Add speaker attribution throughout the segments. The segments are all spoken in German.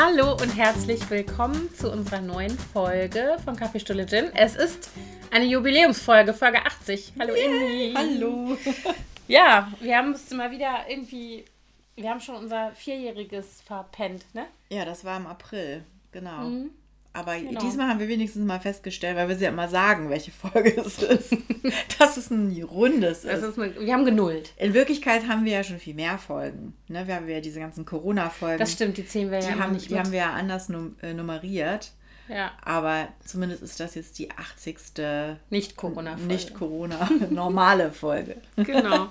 Speaker 1: Hallo und herzlich willkommen zu unserer neuen Folge von Kaffeestulle Gin. Es ist eine Jubiläumsfolge, Folge 80. Hallo yeah, Inni.
Speaker 2: Hallo.
Speaker 1: Ja, wir haben es mal wieder irgendwie, wir haben schon unser Vierjähriges verpennt, ne?
Speaker 2: Ja, das war im April, genau. Mhm. Aber genau. diesmal haben wir wenigstens mal festgestellt, weil wir sie ja immer sagen, welche Folge es ist, dass es ein rundes ist.
Speaker 1: ist eine, wir haben genullt.
Speaker 2: In Wirklichkeit haben wir ja schon viel mehr Folgen. Ne? Wir haben ja diese ganzen Corona-Folgen.
Speaker 1: Das stimmt, die zählen wir
Speaker 2: die
Speaker 1: ja
Speaker 2: haben,
Speaker 1: nicht
Speaker 2: Die mit. haben wir ja anders num äh, nummeriert.
Speaker 1: Ja.
Speaker 2: Aber zumindest ist das jetzt die 80.
Speaker 1: Nicht-Corona-Folge.
Speaker 2: Nicht-Corona, normale Folge.
Speaker 1: Genau.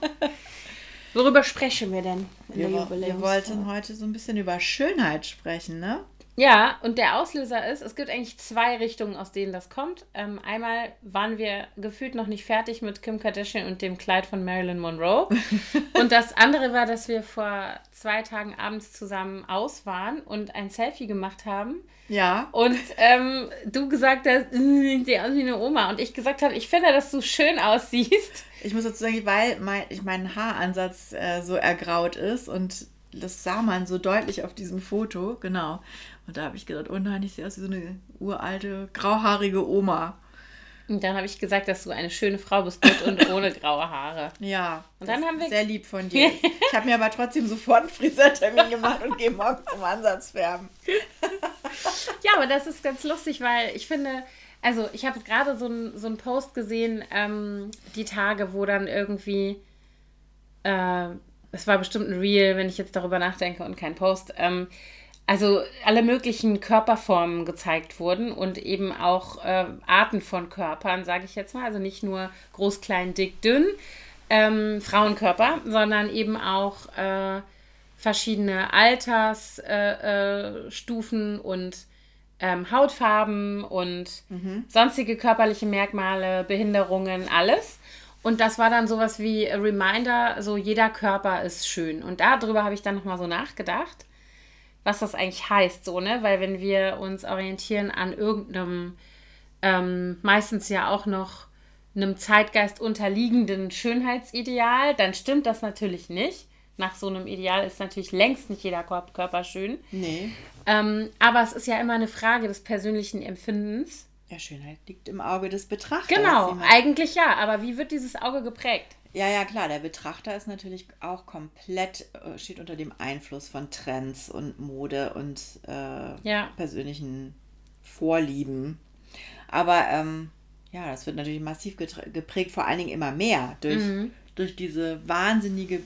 Speaker 1: Worüber sprechen wir denn
Speaker 2: in wir, Wir wollten heute so ein bisschen über Schönheit sprechen, ne?
Speaker 1: Ja, und der Auslöser ist, es gibt eigentlich zwei Richtungen, aus denen das kommt. Ähm, einmal waren wir gefühlt noch nicht fertig mit Kim Kardashian und dem Kleid von Marilyn Monroe. und das andere war, dass wir vor zwei Tagen abends zusammen aus waren und ein Selfie gemacht haben.
Speaker 2: Ja.
Speaker 1: Und ähm, du gesagt hast, sieht aus wie eine Oma. Und ich gesagt habe, ich finde, dass du schön aussiehst.
Speaker 2: Ich muss dazu sagen, weil mein, ich mein Haaransatz äh, so ergraut ist und das sah man so deutlich auf diesem Foto, genau. Und da habe ich gedacht, oh nein, ich sehe aus wie so eine uralte, grauhaarige Oma.
Speaker 1: Und dann habe ich gesagt, dass du eine schöne Frau bist mit und ohne graue Haare.
Speaker 2: Ja. Und dann haben wir sehr lieb von dir. ich habe mir aber trotzdem sofort einen Friseurtermin gemacht und gehe morgen zum Ansatzfärben.
Speaker 1: ja, aber das ist ganz lustig, weil ich finde, also ich habe gerade so einen so Post gesehen, ähm, die Tage, wo dann irgendwie, äh, es war bestimmt ein Reel, wenn ich jetzt darüber nachdenke und kein Post, ähm, also alle möglichen Körperformen gezeigt wurden und eben auch äh, Arten von Körpern, sage ich jetzt mal. Also nicht nur groß, klein, dick, dünn, ähm, Frauenkörper, sondern eben auch äh, verschiedene Altersstufen äh, äh und ähm, Hautfarben und mhm. sonstige körperliche Merkmale, Behinderungen, alles. Und das war dann sowas wie Reminder, so jeder Körper ist schön. Und darüber habe ich dann nochmal so nachgedacht was das eigentlich heißt, so, ne? Weil wenn wir uns orientieren an irgendeinem, ähm, meistens ja auch noch einem Zeitgeist unterliegenden Schönheitsideal, dann stimmt das natürlich nicht. Nach so einem Ideal ist natürlich längst nicht jeder Körper schön.
Speaker 2: Nee.
Speaker 1: Ähm, aber es ist ja immer eine Frage des persönlichen Empfindens.
Speaker 2: Ja, Schönheit liegt im Auge des Betrachters.
Speaker 1: Genau, eigentlich ja. Aber wie wird dieses Auge geprägt?
Speaker 2: Ja, ja, klar. Der Betrachter ist natürlich auch komplett, äh, steht unter dem Einfluss von Trends und Mode und äh,
Speaker 1: ja.
Speaker 2: persönlichen Vorlieben. Aber ähm, ja, das wird natürlich massiv geprägt, vor allen Dingen immer mehr durch, mhm. durch diese wahnsinnige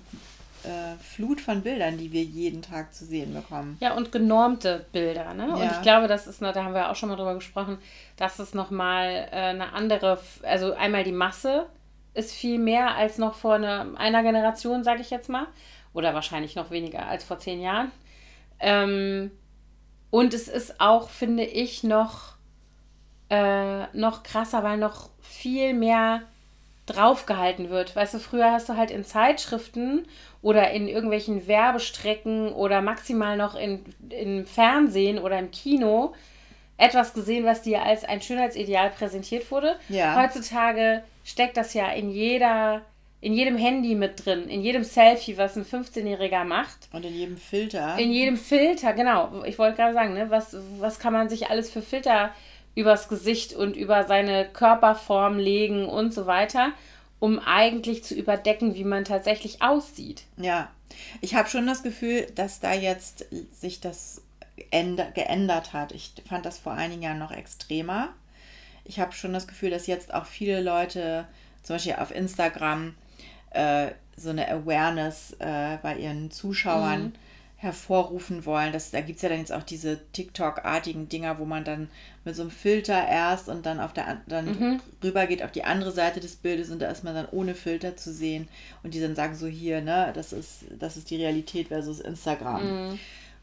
Speaker 2: äh, Flut von Bildern, die wir jeden Tag zu sehen bekommen.
Speaker 1: Ja, und genormte Bilder. Ne? Ja. Und ich glaube, das ist, da haben wir auch schon mal drüber gesprochen, dass es nochmal äh, eine andere, also einmal die Masse ist viel mehr als noch vor eine, einer Generation, sage ich jetzt mal. Oder wahrscheinlich noch weniger als vor zehn Jahren. Ähm, und es ist auch, finde ich, noch, äh, noch krasser, weil noch viel mehr draufgehalten wird. Weißt du, früher hast du halt in Zeitschriften oder in irgendwelchen Werbestrecken oder maximal noch in, im Fernsehen oder im Kino etwas gesehen, was dir als ein Schönheitsideal präsentiert wurde.
Speaker 2: Ja.
Speaker 1: Heutzutage steckt das ja in jeder, in jedem Handy mit drin, in jedem Selfie, was ein 15-Jähriger macht.
Speaker 2: Und in jedem Filter.
Speaker 1: In jedem Filter, genau. Ich wollte gerade sagen, ne, was, was kann man sich alles für Filter übers Gesicht und über seine Körperform legen und so weiter, um eigentlich zu überdecken, wie man tatsächlich aussieht.
Speaker 2: Ja, ich habe schon das Gefühl, dass da jetzt sich das geändert hat. Ich fand das vor einigen Jahren noch extremer ich habe schon das Gefühl, dass jetzt auch viele Leute, zum Beispiel auf Instagram, äh, so eine Awareness äh, bei ihren Zuschauern mhm. Hervorrufen wollen. Das, da gibt es ja dann jetzt auch diese TikTok-artigen Dinger, wo man dann mit so einem Filter erst und dann auf der dann mhm. rüber geht auf die andere Seite des Bildes und da ist man dann ohne Filter zu sehen und die dann sagen so hier, ne, das ist, das ist die Realität versus Instagram. Mhm.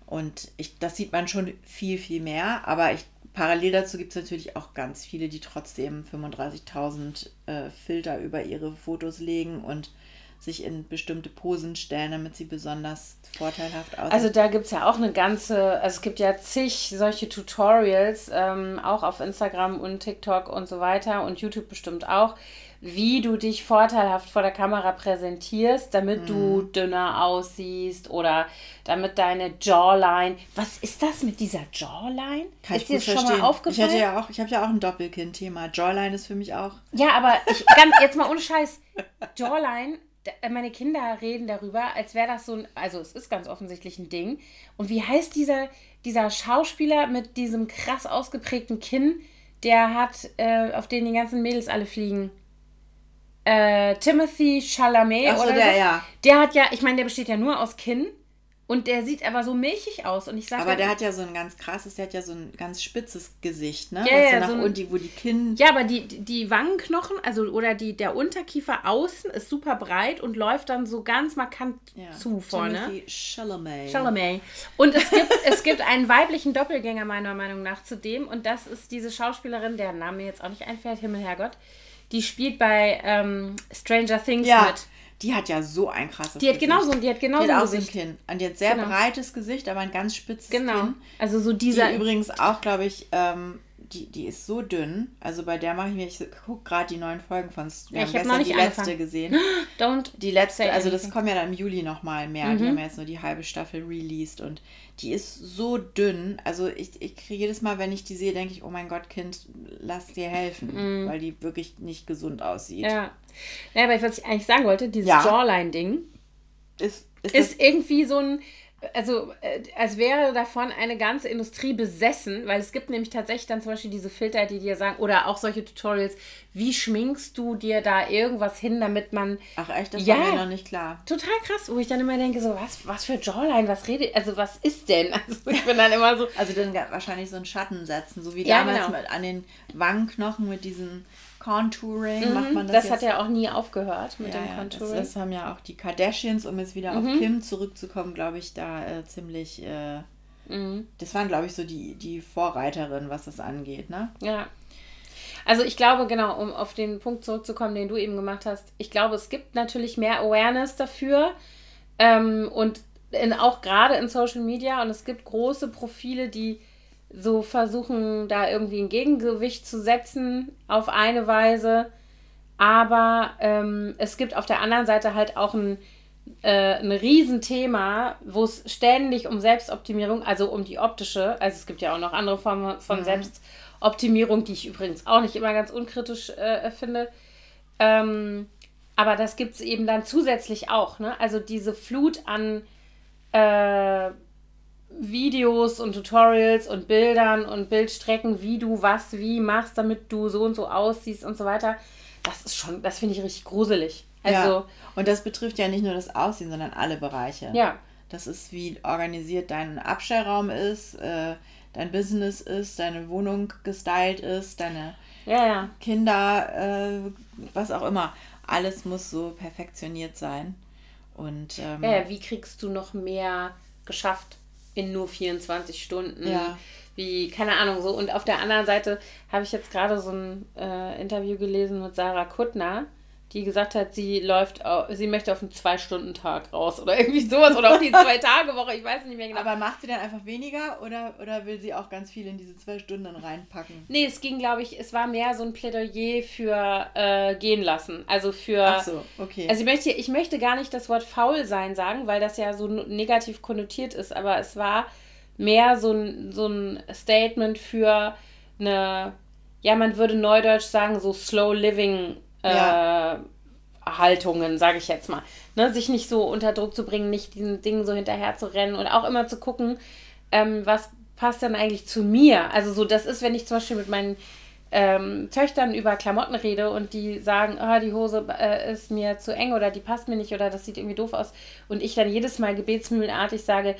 Speaker 2: Und ich, das sieht man schon viel, viel mehr, aber ich Parallel dazu gibt es natürlich auch ganz viele, die trotzdem 35.000 äh, Filter über ihre Fotos legen und sich in bestimmte Posen stellen, damit sie besonders vorteilhaft aussehen.
Speaker 1: Also da gibt es ja auch eine ganze, also es gibt ja zig solche Tutorials, ähm, auch auf Instagram und TikTok und so weiter und YouTube bestimmt auch, wie du dich vorteilhaft vor der Kamera präsentierst, damit mhm. du dünner aussiehst oder damit deine Jawline. Was ist das mit dieser Jawline? Kann ist
Speaker 2: dir das schon mal aufgefallen? Ich, hatte ja auch, ich habe ja auch ein Doppelkind-Thema. Jawline ist für mich auch.
Speaker 1: Ja, aber ich, ganz, jetzt mal ohne Scheiß. Jawline meine Kinder reden darüber, als wäre das so ein, also es ist ganz offensichtlich ein Ding. Und wie heißt dieser, dieser Schauspieler mit diesem krass ausgeprägten Kinn, der hat, äh, auf den die ganzen Mädels alle fliegen? Äh, Timothy Chalamet Ach so, oder der, so. ja. Der hat ja, ich meine, der besteht ja nur aus Kinn. Und der sieht aber so milchig aus. Und ich
Speaker 2: sag aber der hat ja so ein ganz krasses, der hat ja so ein ganz spitzes Gesicht, ne? Ja, ja, so
Speaker 1: ein, und die, wo die Kinn. Ja, aber die, die Wangenknochen, also oder die, der Unterkiefer außen ist super breit und läuft dann so ganz markant ja. zu vorne. Timothy Chalamet. Chalamet. Und es gibt, es gibt einen weiblichen Doppelgänger, meiner Meinung nach, zu dem. Und das ist diese Schauspielerin, deren Name jetzt auch nicht einfällt, Himmel, Herrgott. Die spielt bei ähm, Stranger Things ja. mit.
Speaker 2: Die hat ja so ein krasses
Speaker 1: Die hat genauso, die hat genauso
Speaker 2: die hat auch Gesicht. ein Kinn. Und die hat sehr genau. breites Gesicht, aber ein ganz spitzes genau. Kinn.
Speaker 1: Also so dieser.
Speaker 2: Die übrigens auch, glaube ich, ähm, die, die ist so dünn. Also bei der mache ich mir, ich gucke gerade die neuen Folgen von. Wir ja, haben gestern die angefangen. letzte gesehen. Don't die letzte, also das kommt ja dann im Juli nochmal mehr. Mhm. Die haben ja jetzt nur die halbe Staffel released und die ist so dünn. Also ich, ich kriege jedes Mal, wenn ich die sehe, denke ich, oh mein Gott, Kind, lass dir helfen, mhm. weil die wirklich nicht gesund aussieht.
Speaker 1: Ja. Ja, aber was ich eigentlich sagen wollte, dieses ja. Jawline-Ding ist, ist, ist irgendwie so ein also äh, als wäre davon eine ganze Industrie besessen, weil es gibt nämlich tatsächlich dann zum Beispiel diese Filter, die dir sagen, oder auch solche Tutorials, wie schminkst du dir da irgendwas hin, damit man.
Speaker 2: Ach echt, das ja, war mir noch nicht klar.
Speaker 1: Total krass, wo ich dann immer denke, so, was, was für Jawline, was redet, also was ist denn? Also ich bin dann immer so.
Speaker 2: also dann wahrscheinlich so einen Schatten setzen, so wie ja, damals genau. mit, an den Wangenknochen mit diesen Contouring
Speaker 1: mhm, macht man das. Das jetzt. hat ja auch nie aufgehört mit ja, dem
Speaker 2: Contouring. Das, das, haben ja auch die Kardashians, um jetzt wieder mhm. auf Kim zurückzukommen, glaube ich, da äh, ziemlich. Äh, mhm. Das waren, glaube ich, so die, die Vorreiterinnen, was das angeht, ne?
Speaker 1: Ja. Also ich glaube, genau, um auf den Punkt zurückzukommen, den du eben gemacht hast, ich glaube, es gibt natürlich mehr Awareness dafür ähm, und in, auch gerade in Social Media und es gibt große Profile, die so versuchen, da irgendwie ein Gegengewicht zu setzen auf eine Weise. Aber ähm, es gibt auf der anderen Seite halt auch ein, äh, ein Riesenthema, wo es ständig um Selbstoptimierung, also um die optische, also es gibt ja auch noch andere Formen von mhm. Selbstoptimierung, die ich übrigens auch nicht immer ganz unkritisch äh, finde. Ähm, aber das gibt es eben dann zusätzlich auch. Ne? Also diese Flut an äh, Videos und Tutorials und Bildern und Bildstrecken, wie du was wie machst, damit du so und so aussiehst und so weiter. Das ist schon, das finde ich richtig gruselig. Also,
Speaker 2: ja. Und das betrifft ja nicht nur das Aussehen, sondern alle Bereiche. Ja. Das ist, wie organisiert dein Abstellraum ist, äh, dein Business ist, deine Wohnung gestylt ist, deine ja, ja. Kinder, äh, was auch immer. Alles muss so perfektioniert sein. Und, ähm,
Speaker 1: ja, wie kriegst du noch mehr geschafft? In nur 24 Stunden. Ja. Wie, keine Ahnung, so. Und auf der anderen Seite habe ich jetzt gerade so ein äh, Interview gelesen mit Sarah Kuttner die gesagt hat, sie läuft, sie möchte auf einen Zwei-Stunden-Tag raus oder irgendwie sowas oder auf die Zwei-Tage-Woche, ich weiß nicht mehr genau.
Speaker 2: Aber macht sie dann einfach weniger oder, oder will sie auch ganz viel in diese zwei Stunden reinpacken?
Speaker 1: Nee, es ging, glaube ich, es war mehr so ein Plädoyer für äh, gehen lassen. Also für. Ach so, okay. Also ich möchte, ich möchte gar nicht das Wort faul sein sagen, weil das ja so negativ konnotiert ist, aber es war mehr so ein, so ein Statement für eine, ja, man würde neudeutsch sagen, so Slow Living Äh, Haltungen, sage ich jetzt mal. Ne? Sich nicht so unter Druck zu bringen, nicht diesen Dingen so hinterher zu rennen und auch immer zu gucken, ähm, was passt dann eigentlich zu mir. Also so, das ist, wenn ich zum Beispiel mit meinen ähm, Töchtern über Klamotten rede und die sagen, oh, die Hose äh, ist mir zu eng oder die passt mir nicht oder das sieht irgendwie doof aus und ich dann jedes Mal gebetsmühlenartig sage,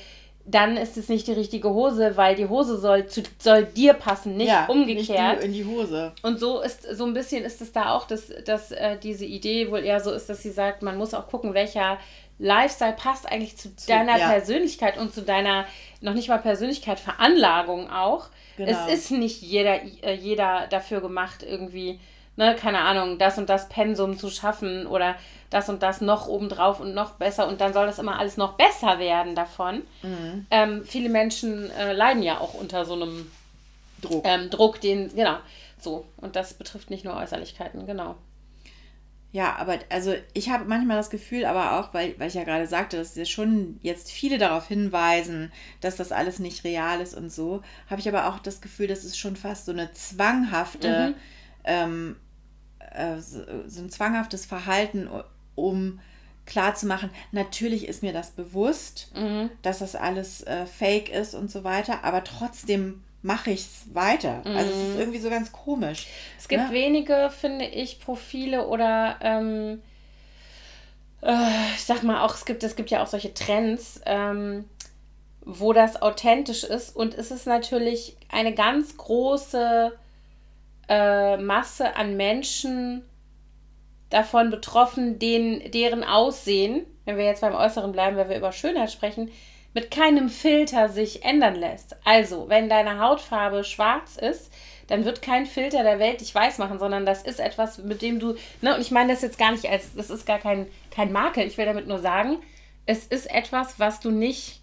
Speaker 1: dann ist es nicht die richtige Hose, weil die Hose soll, zu, soll dir passen, nicht ja, umgekehrt. Nicht
Speaker 2: in die Hose.
Speaker 1: Und so ist so ein bisschen ist es da auch, dass, dass äh, diese Idee wohl eher so ist, dass sie sagt, man muss auch gucken, welcher Lifestyle passt eigentlich zu, zu deiner ja. Persönlichkeit und zu deiner, noch nicht mal Persönlichkeit, Veranlagung auch. Genau. Es ist nicht jeder, äh, jeder dafür gemacht, irgendwie ne, keine Ahnung, das und das Pensum zu schaffen oder das und das noch obendrauf und noch besser und dann soll das immer alles noch besser werden davon. Mhm. Ähm, viele Menschen äh, leiden ja auch unter so einem Druck. Ähm, Druck, den, genau, so. Und das betrifft nicht nur Äußerlichkeiten, genau.
Speaker 2: Ja, aber also ich habe manchmal das Gefühl, aber auch, weil, weil ich ja gerade sagte, dass ja schon jetzt viele darauf hinweisen, dass das alles nicht real ist und so, habe ich aber auch das Gefühl, dass es schon fast so eine zwanghafte, mhm. ähm, äh, so, so ein zwanghaftes Verhalten, um klarzumachen, natürlich ist mir das bewusst, mhm. dass das alles äh, fake ist und so weiter, aber trotzdem mache ich es weiter. Mhm. Also es ist mhm. irgendwie so ganz komisch.
Speaker 1: Es gibt ne? wenige, finde ich, Profile oder ähm, äh, ich sag mal auch, es gibt, es gibt ja auch solche Trends, ähm, wo das authentisch ist und es ist natürlich eine ganz große äh, Masse an Menschen davon betroffen, denen, deren Aussehen, wenn wir jetzt beim Äußeren bleiben, wenn wir über Schönheit sprechen, mit keinem Filter sich ändern lässt. Also, wenn deine Hautfarbe schwarz ist, dann wird kein Filter der Welt dich weiß machen, sondern das ist etwas, mit dem du, ne, und ich meine das jetzt gar nicht als, das ist gar kein, kein Makel, ich will damit nur sagen, es ist etwas, was du nicht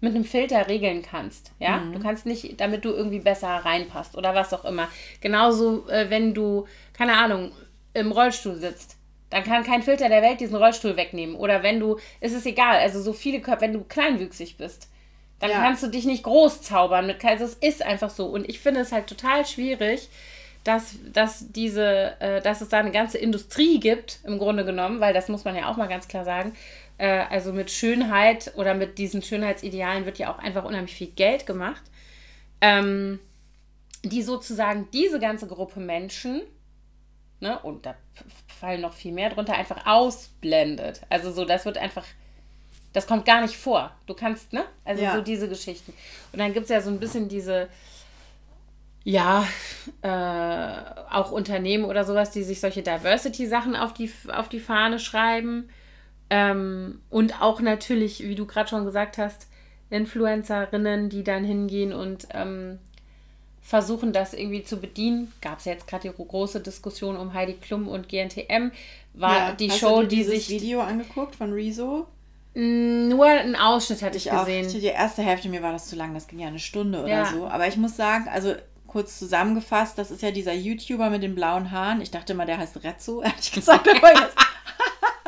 Speaker 1: mit einem Filter regeln kannst, ja, mhm. du kannst nicht, damit du irgendwie besser reinpasst oder was auch immer. Genauso, äh, wenn du, keine Ahnung, im Rollstuhl sitzt, dann kann kein Filter der Welt diesen Rollstuhl wegnehmen. Oder wenn du, es ist egal, also so viele Körper, wenn du kleinwüchsig bist, dann ja. kannst du dich nicht groß zaubern mit also es ist einfach so. Und ich finde es halt total schwierig, dass, dass diese, äh, dass es da eine ganze Industrie gibt, im Grunde genommen, weil das muss man ja auch mal ganz klar sagen. Äh, also mit Schönheit oder mit diesen Schönheitsidealen wird ja auch einfach unheimlich viel Geld gemacht. Ähm, die sozusagen diese ganze Gruppe Menschen ne, und da fallen noch viel mehr drunter, einfach ausblendet. Also so, das wird einfach, das kommt gar nicht vor. Du kannst, ne? Also ja. so diese Geschichten. Und dann gibt es ja so ein bisschen diese, ja, äh, auch Unternehmen oder sowas, die sich solche Diversity-Sachen auf die, auf die Fahne schreiben. Ähm, und auch natürlich, wie du gerade schon gesagt hast, Influencerinnen, die dann hingehen und ähm, versuchen, das irgendwie zu bedienen. Gab es ja jetzt gerade die große Diskussion um Heidi Klum und GNTM. War ja, die Show,
Speaker 2: die sich. Video angeguckt von Rezo?
Speaker 1: Nur einen Ausschnitt hatte ich, ich gesehen.
Speaker 2: Auch. Die erste Hälfte, mir war das zu lang, das ging ja eine Stunde oder ja. so. Aber ich muss sagen, also kurz zusammengefasst, das ist ja dieser YouTuber mit den blauen Haaren. Ich dachte mal, der heißt Rezzo, ehrlich gesagt.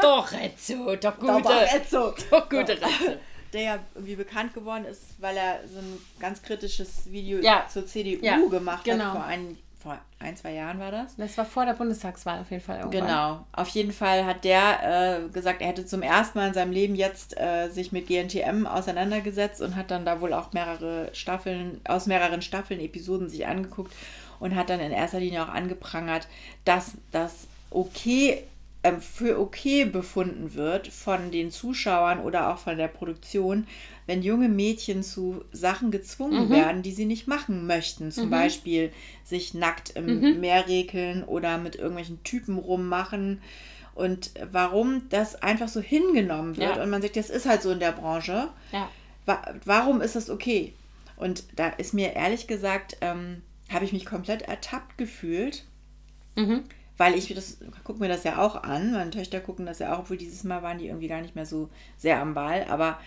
Speaker 1: Doch, Rezzo, doch gute. Doch Rezzo. Doch gute
Speaker 2: Rezzo der ja irgendwie bekannt geworden ist, weil er so ein ganz kritisches Video ja. zur CDU ja, gemacht genau. hat. Vor ein, vor ein, zwei Jahren war das.
Speaker 1: Das war vor der Bundestagswahl auf jeden Fall.
Speaker 2: Irgendwann. Genau. Auf jeden Fall hat der äh, gesagt, er hätte zum ersten Mal in seinem Leben jetzt äh, sich mit GNTM auseinandergesetzt und hat dann da wohl auch mehrere Staffeln, aus mehreren Staffeln Episoden sich angeguckt und hat dann in erster Linie auch angeprangert, dass das okay ähm, für okay befunden wird von den Zuschauern oder auch von der Produktion, wenn junge Mädchen zu Sachen gezwungen mhm. werden, die sie nicht machen möchten. Zum mhm. Beispiel sich nackt im mhm. Meer rekeln oder mit irgendwelchen Typen rummachen. Und warum das einfach so hingenommen wird ja. und man sagt, das ist halt so in der Branche. Ja. Wa warum ist das okay? Und da ist mir ehrlich gesagt, ähm, habe ich mich komplett ertappt gefühlt. Mhm weil ich das, gucke mir das ja auch an, meine Töchter gucken das ja auch, obwohl dieses Mal waren die irgendwie gar nicht mehr so sehr am Ball, aber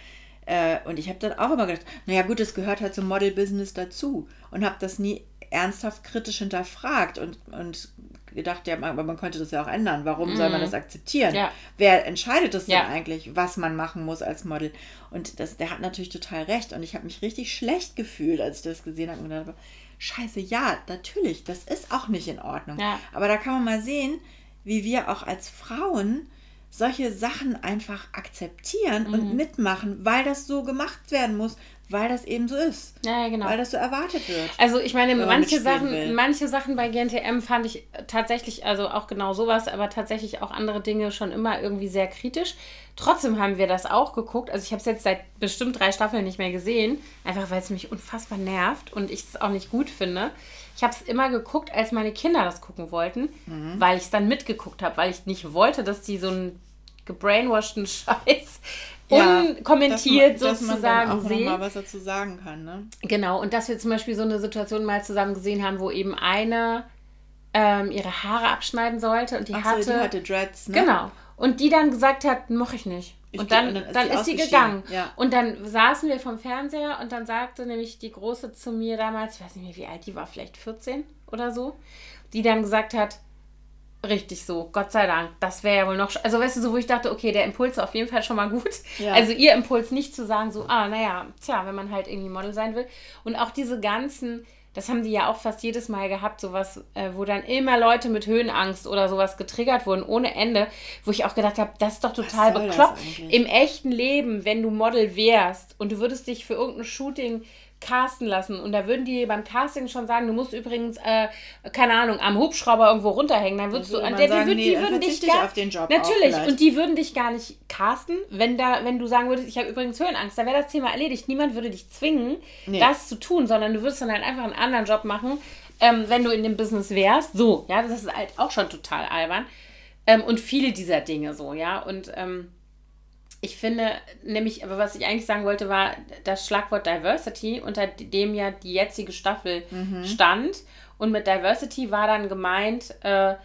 Speaker 2: äh, und ich habe dann auch immer gedacht, naja gut, das gehört halt zum Model-Business dazu und habe das nie ernsthaft kritisch hinterfragt und, und gedacht, ja, aber man könnte das ja auch ändern. Warum mm. soll man mhm. das akzeptieren? Ja. Wer entscheidet das ja. denn eigentlich, was man machen muss als Model? Und das, der hat natürlich total recht. Und ich habe mich richtig schlecht gefühlt, als ich das gesehen habe und gedacht habe, scheiße, ja, natürlich, das ist auch nicht in Ordnung. Ja. Aber da kann man mal sehen, wie wir auch als Frauen solche Sachen einfach akzeptieren mhm. und mitmachen, weil das so gemacht werden muss, weil das eben so ist. Ja, genau. Weil das so erwartet wird.
Speaker 1: Also ich meine, manche Sachen, manche Sachen bei GNTM fand ich tatsächlich, also auch genau sowas, aber tatsächlich auch andere Dinge schon immer irgendwie sehr kritisch. Trotzdem haben wir das auch geguckt. Also ich habe es jetzt seit bestimmt drei Staffeln nicht mehr gesehen, einfach weil es mich unfassbar nervt und ich es auch nicht gut finde. Ich habe es immer geguckt, als meine Kinder das gucken wollten, mhm. weil ich es dann mitgeguckt habe, weil ich nicht wollte, dass die so einen gebrainwasheden Scheiß ja, unkommentiert dass man, sozusagen
Speaker 2: dass man auch sehen. mal was dazu sagen kann, ne?
Speaker 1: Genau, und dass wir zum Beispiel so eine Situation mal zusammen gesehen haben, wo eben eine ähm, ihre Haare abschneiden sollte und die Ach hatte. So, die hatte Dreads, ne? Genau. Und die dann gesagt hat, mache ich nicht. Ich und dann, und dann ist, dann ist sie gegangen. Ja. Und dann saßen wir vom Fernseher und dann sagte nämlich die Große zu mir damals, ich weiß nicht mehr wie alt die war, vielleicht 14 oder so, die dann gesagt hat, richtig so, Gott sei Dank, das wäre ja wohl noch, also weißt du, so wo ich dachte, okay, der Impuls ist auf jeden Fall schon mal gut. Ja. Also ihr Impuls nicht zu sagen, so, ah, naja, tja, wenn man halt irgendwie Model sein will. Und auch diese ganzen, das haben die ja auch fast jedes Mal gehabt, sowas, äh, wo dann immer Leute mit Höhenangst oder sowas getriggert wurden, ohne Ende, wo ich auch gedacht habe, das ist doch total bekloppt. Im echten Leben, wenn du Model wärst und du würdest dich für irgendein Shooting casten lassen. Und da würden die beim Casting schon sagen, du musst übrigens, äh, keine Ahnung, am Hubschrauber irgendwo runterhängen. Dann würdest du, der, die, sagen, würd, nee, die würden dich gar, auf den Job Natürlich, und die würden dich gar nicht casten, wenn da, wenn du sagen würdest, ich habe übrigens Höhenangst, da wäre das Thema erledigt. Niemand würde dich zwingen, nee. das zu tun, sondern du würdest dann halt einfach einen anderen Job machen, ähm, wenn du in dem Business wärst. So, ja, das ist halt auch schon total albern. Ähm, und viele dieser Dinge so, ja. Und ähm, ich finde nämlich, aber was ich eigentlich sagen wollte, war das Schlagwort Diversity, unter dem ja die jetzige Staffel mhm. stand. Und mit Diversity war dann gemeint, äh,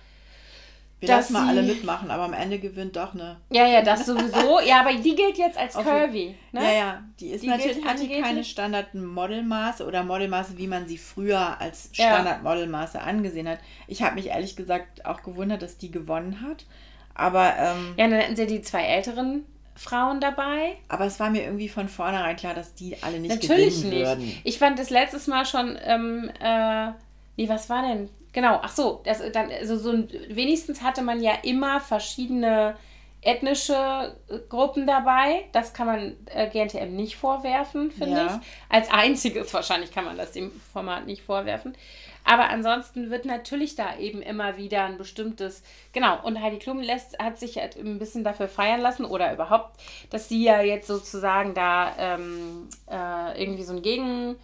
Speaker 2: wir lassen mal alle mitmachen, aber am Ende gewinnt doch eine.
Speaker 1: Ja, ja, das sowieso. ja, aber die gilt jetzt als curvy.
Speaker 2: Ne? Ja, ja, die ist die natürlich, hat die keine Standard-Modelmaße oder Modelmaße, wie man sie früher als Standard-Modelmaße angesehen hat. Ich habe mich ehrlich gesagt auch gewundert, dass die gewonnen hat. Aber. Ähm,
Speaker 1: ja, dann hätten sie die zwei älteren Frauen dabei.
Speaker 2: Aber es war mir irgendwie von vornherein klar, dass die alle nicht Natürlich
Speaker 1: nicht. Würden. Ich fand das letztes Mal schon, ähm, äh, nee, was war denn? Genau, ach so, das, dann, also so ein, wenigstens hatte man ja immer verschiedene ethnische äh, Gruppen dabei. Das kann man äh, GNTM nicht vorwerfen, finde ja. ich. Als einziges wahrscheinlich kann man das dem Format nicht vorwerfen. Aber ansonsten wird natürlich da eben immer wieder ein bestimmtes, genau, und Heidi Klum lässt, hat sich halt ein bisschen dafür feiern lassen oder überhaupt, dass sie ja jetzt sozusagen da ähm, äh, irgendwie so einen Gegen,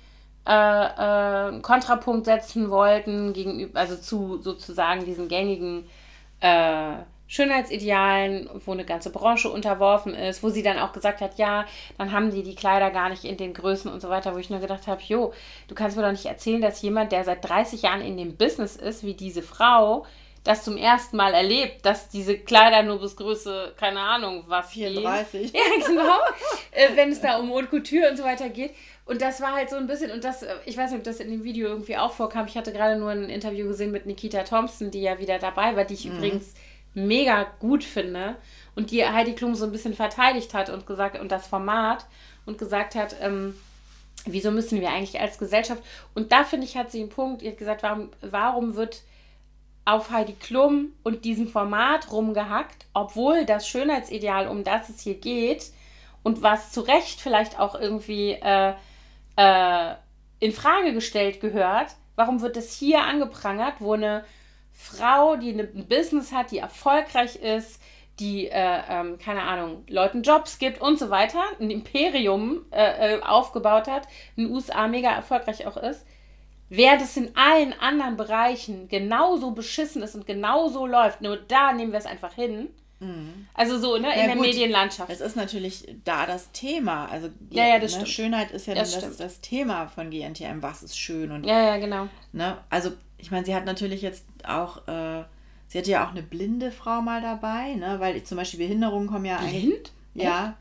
Speaker 1: äh, äh, Kontrapunkt setzen wollten gegenüber, also zu sozusagen diesen gängigen äh, Schönheitsidealen, wo eine ganze Branche unterworfen ist, wo sie dann auch gesagt hat, ja, dann haben die die Kleider gar nicht in den Größen und so weiter, wo ich nur gedacht habe, jo, du kannst mir doch nicht erzählen, dass jemand, der seit 30 Jahren in dem Business ist, wie diese Frau, das zum ersten Mal erlebt, dass diese Kleider nur bis Größe, keine Ahnung, was 34. Gehen. Ja, genau. äh, wenn es da um Haute Couture und so weiter geht. Und das war halt so ein bisschen, und das, äh, ich weiß nicht, ob das in dem Video irgendwie auch vorkam. Ich hatte gerade nur ein Interview gesehen mit Nikita Thompson, die ja wieder dabei war, die ich mhm. übrigens mega gut finde und die Heidi Klum so ein bisschen verteidigt hat und gesagt und das Format und gesagt hat, ähm, wieso müssen wir eigentlich als Gesellschaft und da finde ich hat sie einen Punkt, ihr hat gesagt, warum, warum wird auf Heidi Klum und diesem Format rumgehackt, obwohl das Schönheitsideal, um das es hier geht und was zu Recht vielleicht auch irgendwie äh, äh, in Frage gestellt gehört, warum wird es hier angeprangert, wo eine Frau, die ein Business hat, die erfolgreich ist, die, äh, ähm, keine Ahnung, Leuten Jobs gibt und so weiter, ein Imperium äh, äh, aufgebaut hat, in den USA mega erfolgreich auch ist, während es in allen anderen Bereichen genauso beschissen ist und genauso läuft, nur da nehmen wir es einfach hin. Mhm. Also so, ne, in ja, der gut.
Speaker 2: Medienlandschaft. Es ist natürlich da das Thema. Also ja, ja, das ne, stimmt. Schönheit ist ja das, das, das, Thema von GNTM, was ist schön und.
Speaker 1: Ja, ja, genau.
Speaker 2: Ne, also ich meine, sie hat natürlich jetzt auch, äh, sie hatte ja auch eine blinde Frau mal dabei, ne? Weil zum Beispiel Behinderungen kommen ja eigentlich. Blind? Ja.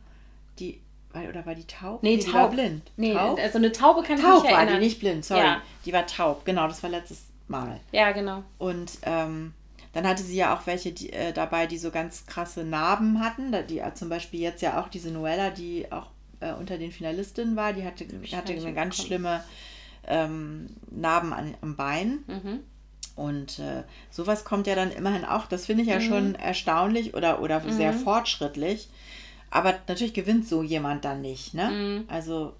Speaker 2: Die, oder war die taub? Nee, nee taub. Die war blind. Nee, taub? also eine Taube kann taub ich nicht erinnern. war die, nicht blind, sorry. Ja. Die war taub, genau, das war letztes Mal.
Speaker 1: Ja, genau.
Speaker 2: Und ähm, dann hatte sie ja auch welche die, äh, dabei, die so ganz krasse Narben hatten. Die äh, zum Beispiel jetzt ja auch diese Noella, die auch äh, unter den Finalistinnen war, die hatte, hatte eine ganz schlimme ähm, Narben an, am Bein. Mhm. Und äh, sowas kommt ja dann immerhin auch, das finde ich ja mhm. schon erstaunlich oder, oder mhm. sehr fortschrittlich. Aber natürlich gewinnt so jemand dann nicht, ne? Mhm. Also.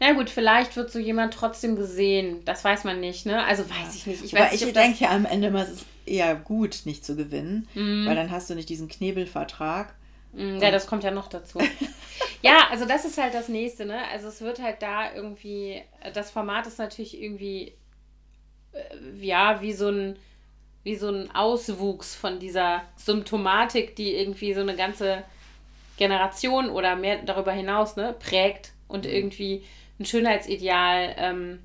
Speaker 1: Na gut, vielleicht wird so jemand trotzdem gesehen. Das weiß man nicht, ne? Also weiß ich nicht. Ich,
Speaker 2: weiß ich denke ja am Ende mal, es ist eher gut, nicht zu gewinnen, mhm. weil dann hast du nicht diesen Knebelvertrag.
Speaker 1: Mhm, ja, das kommt ja noch dazu. ja, also das ist halt das nächste, ne? Also es wird halt da irgendwie, das Format ist natürlich irgendwie, äh, ja, wie so ein, wie so ein Auswuchs von dieser Symptomatik, die irgendwie so eine ganze Generation oder mehr darüber hinaus, ne, prägt und mhm. irgendwie ein Schönheitsideal ähm,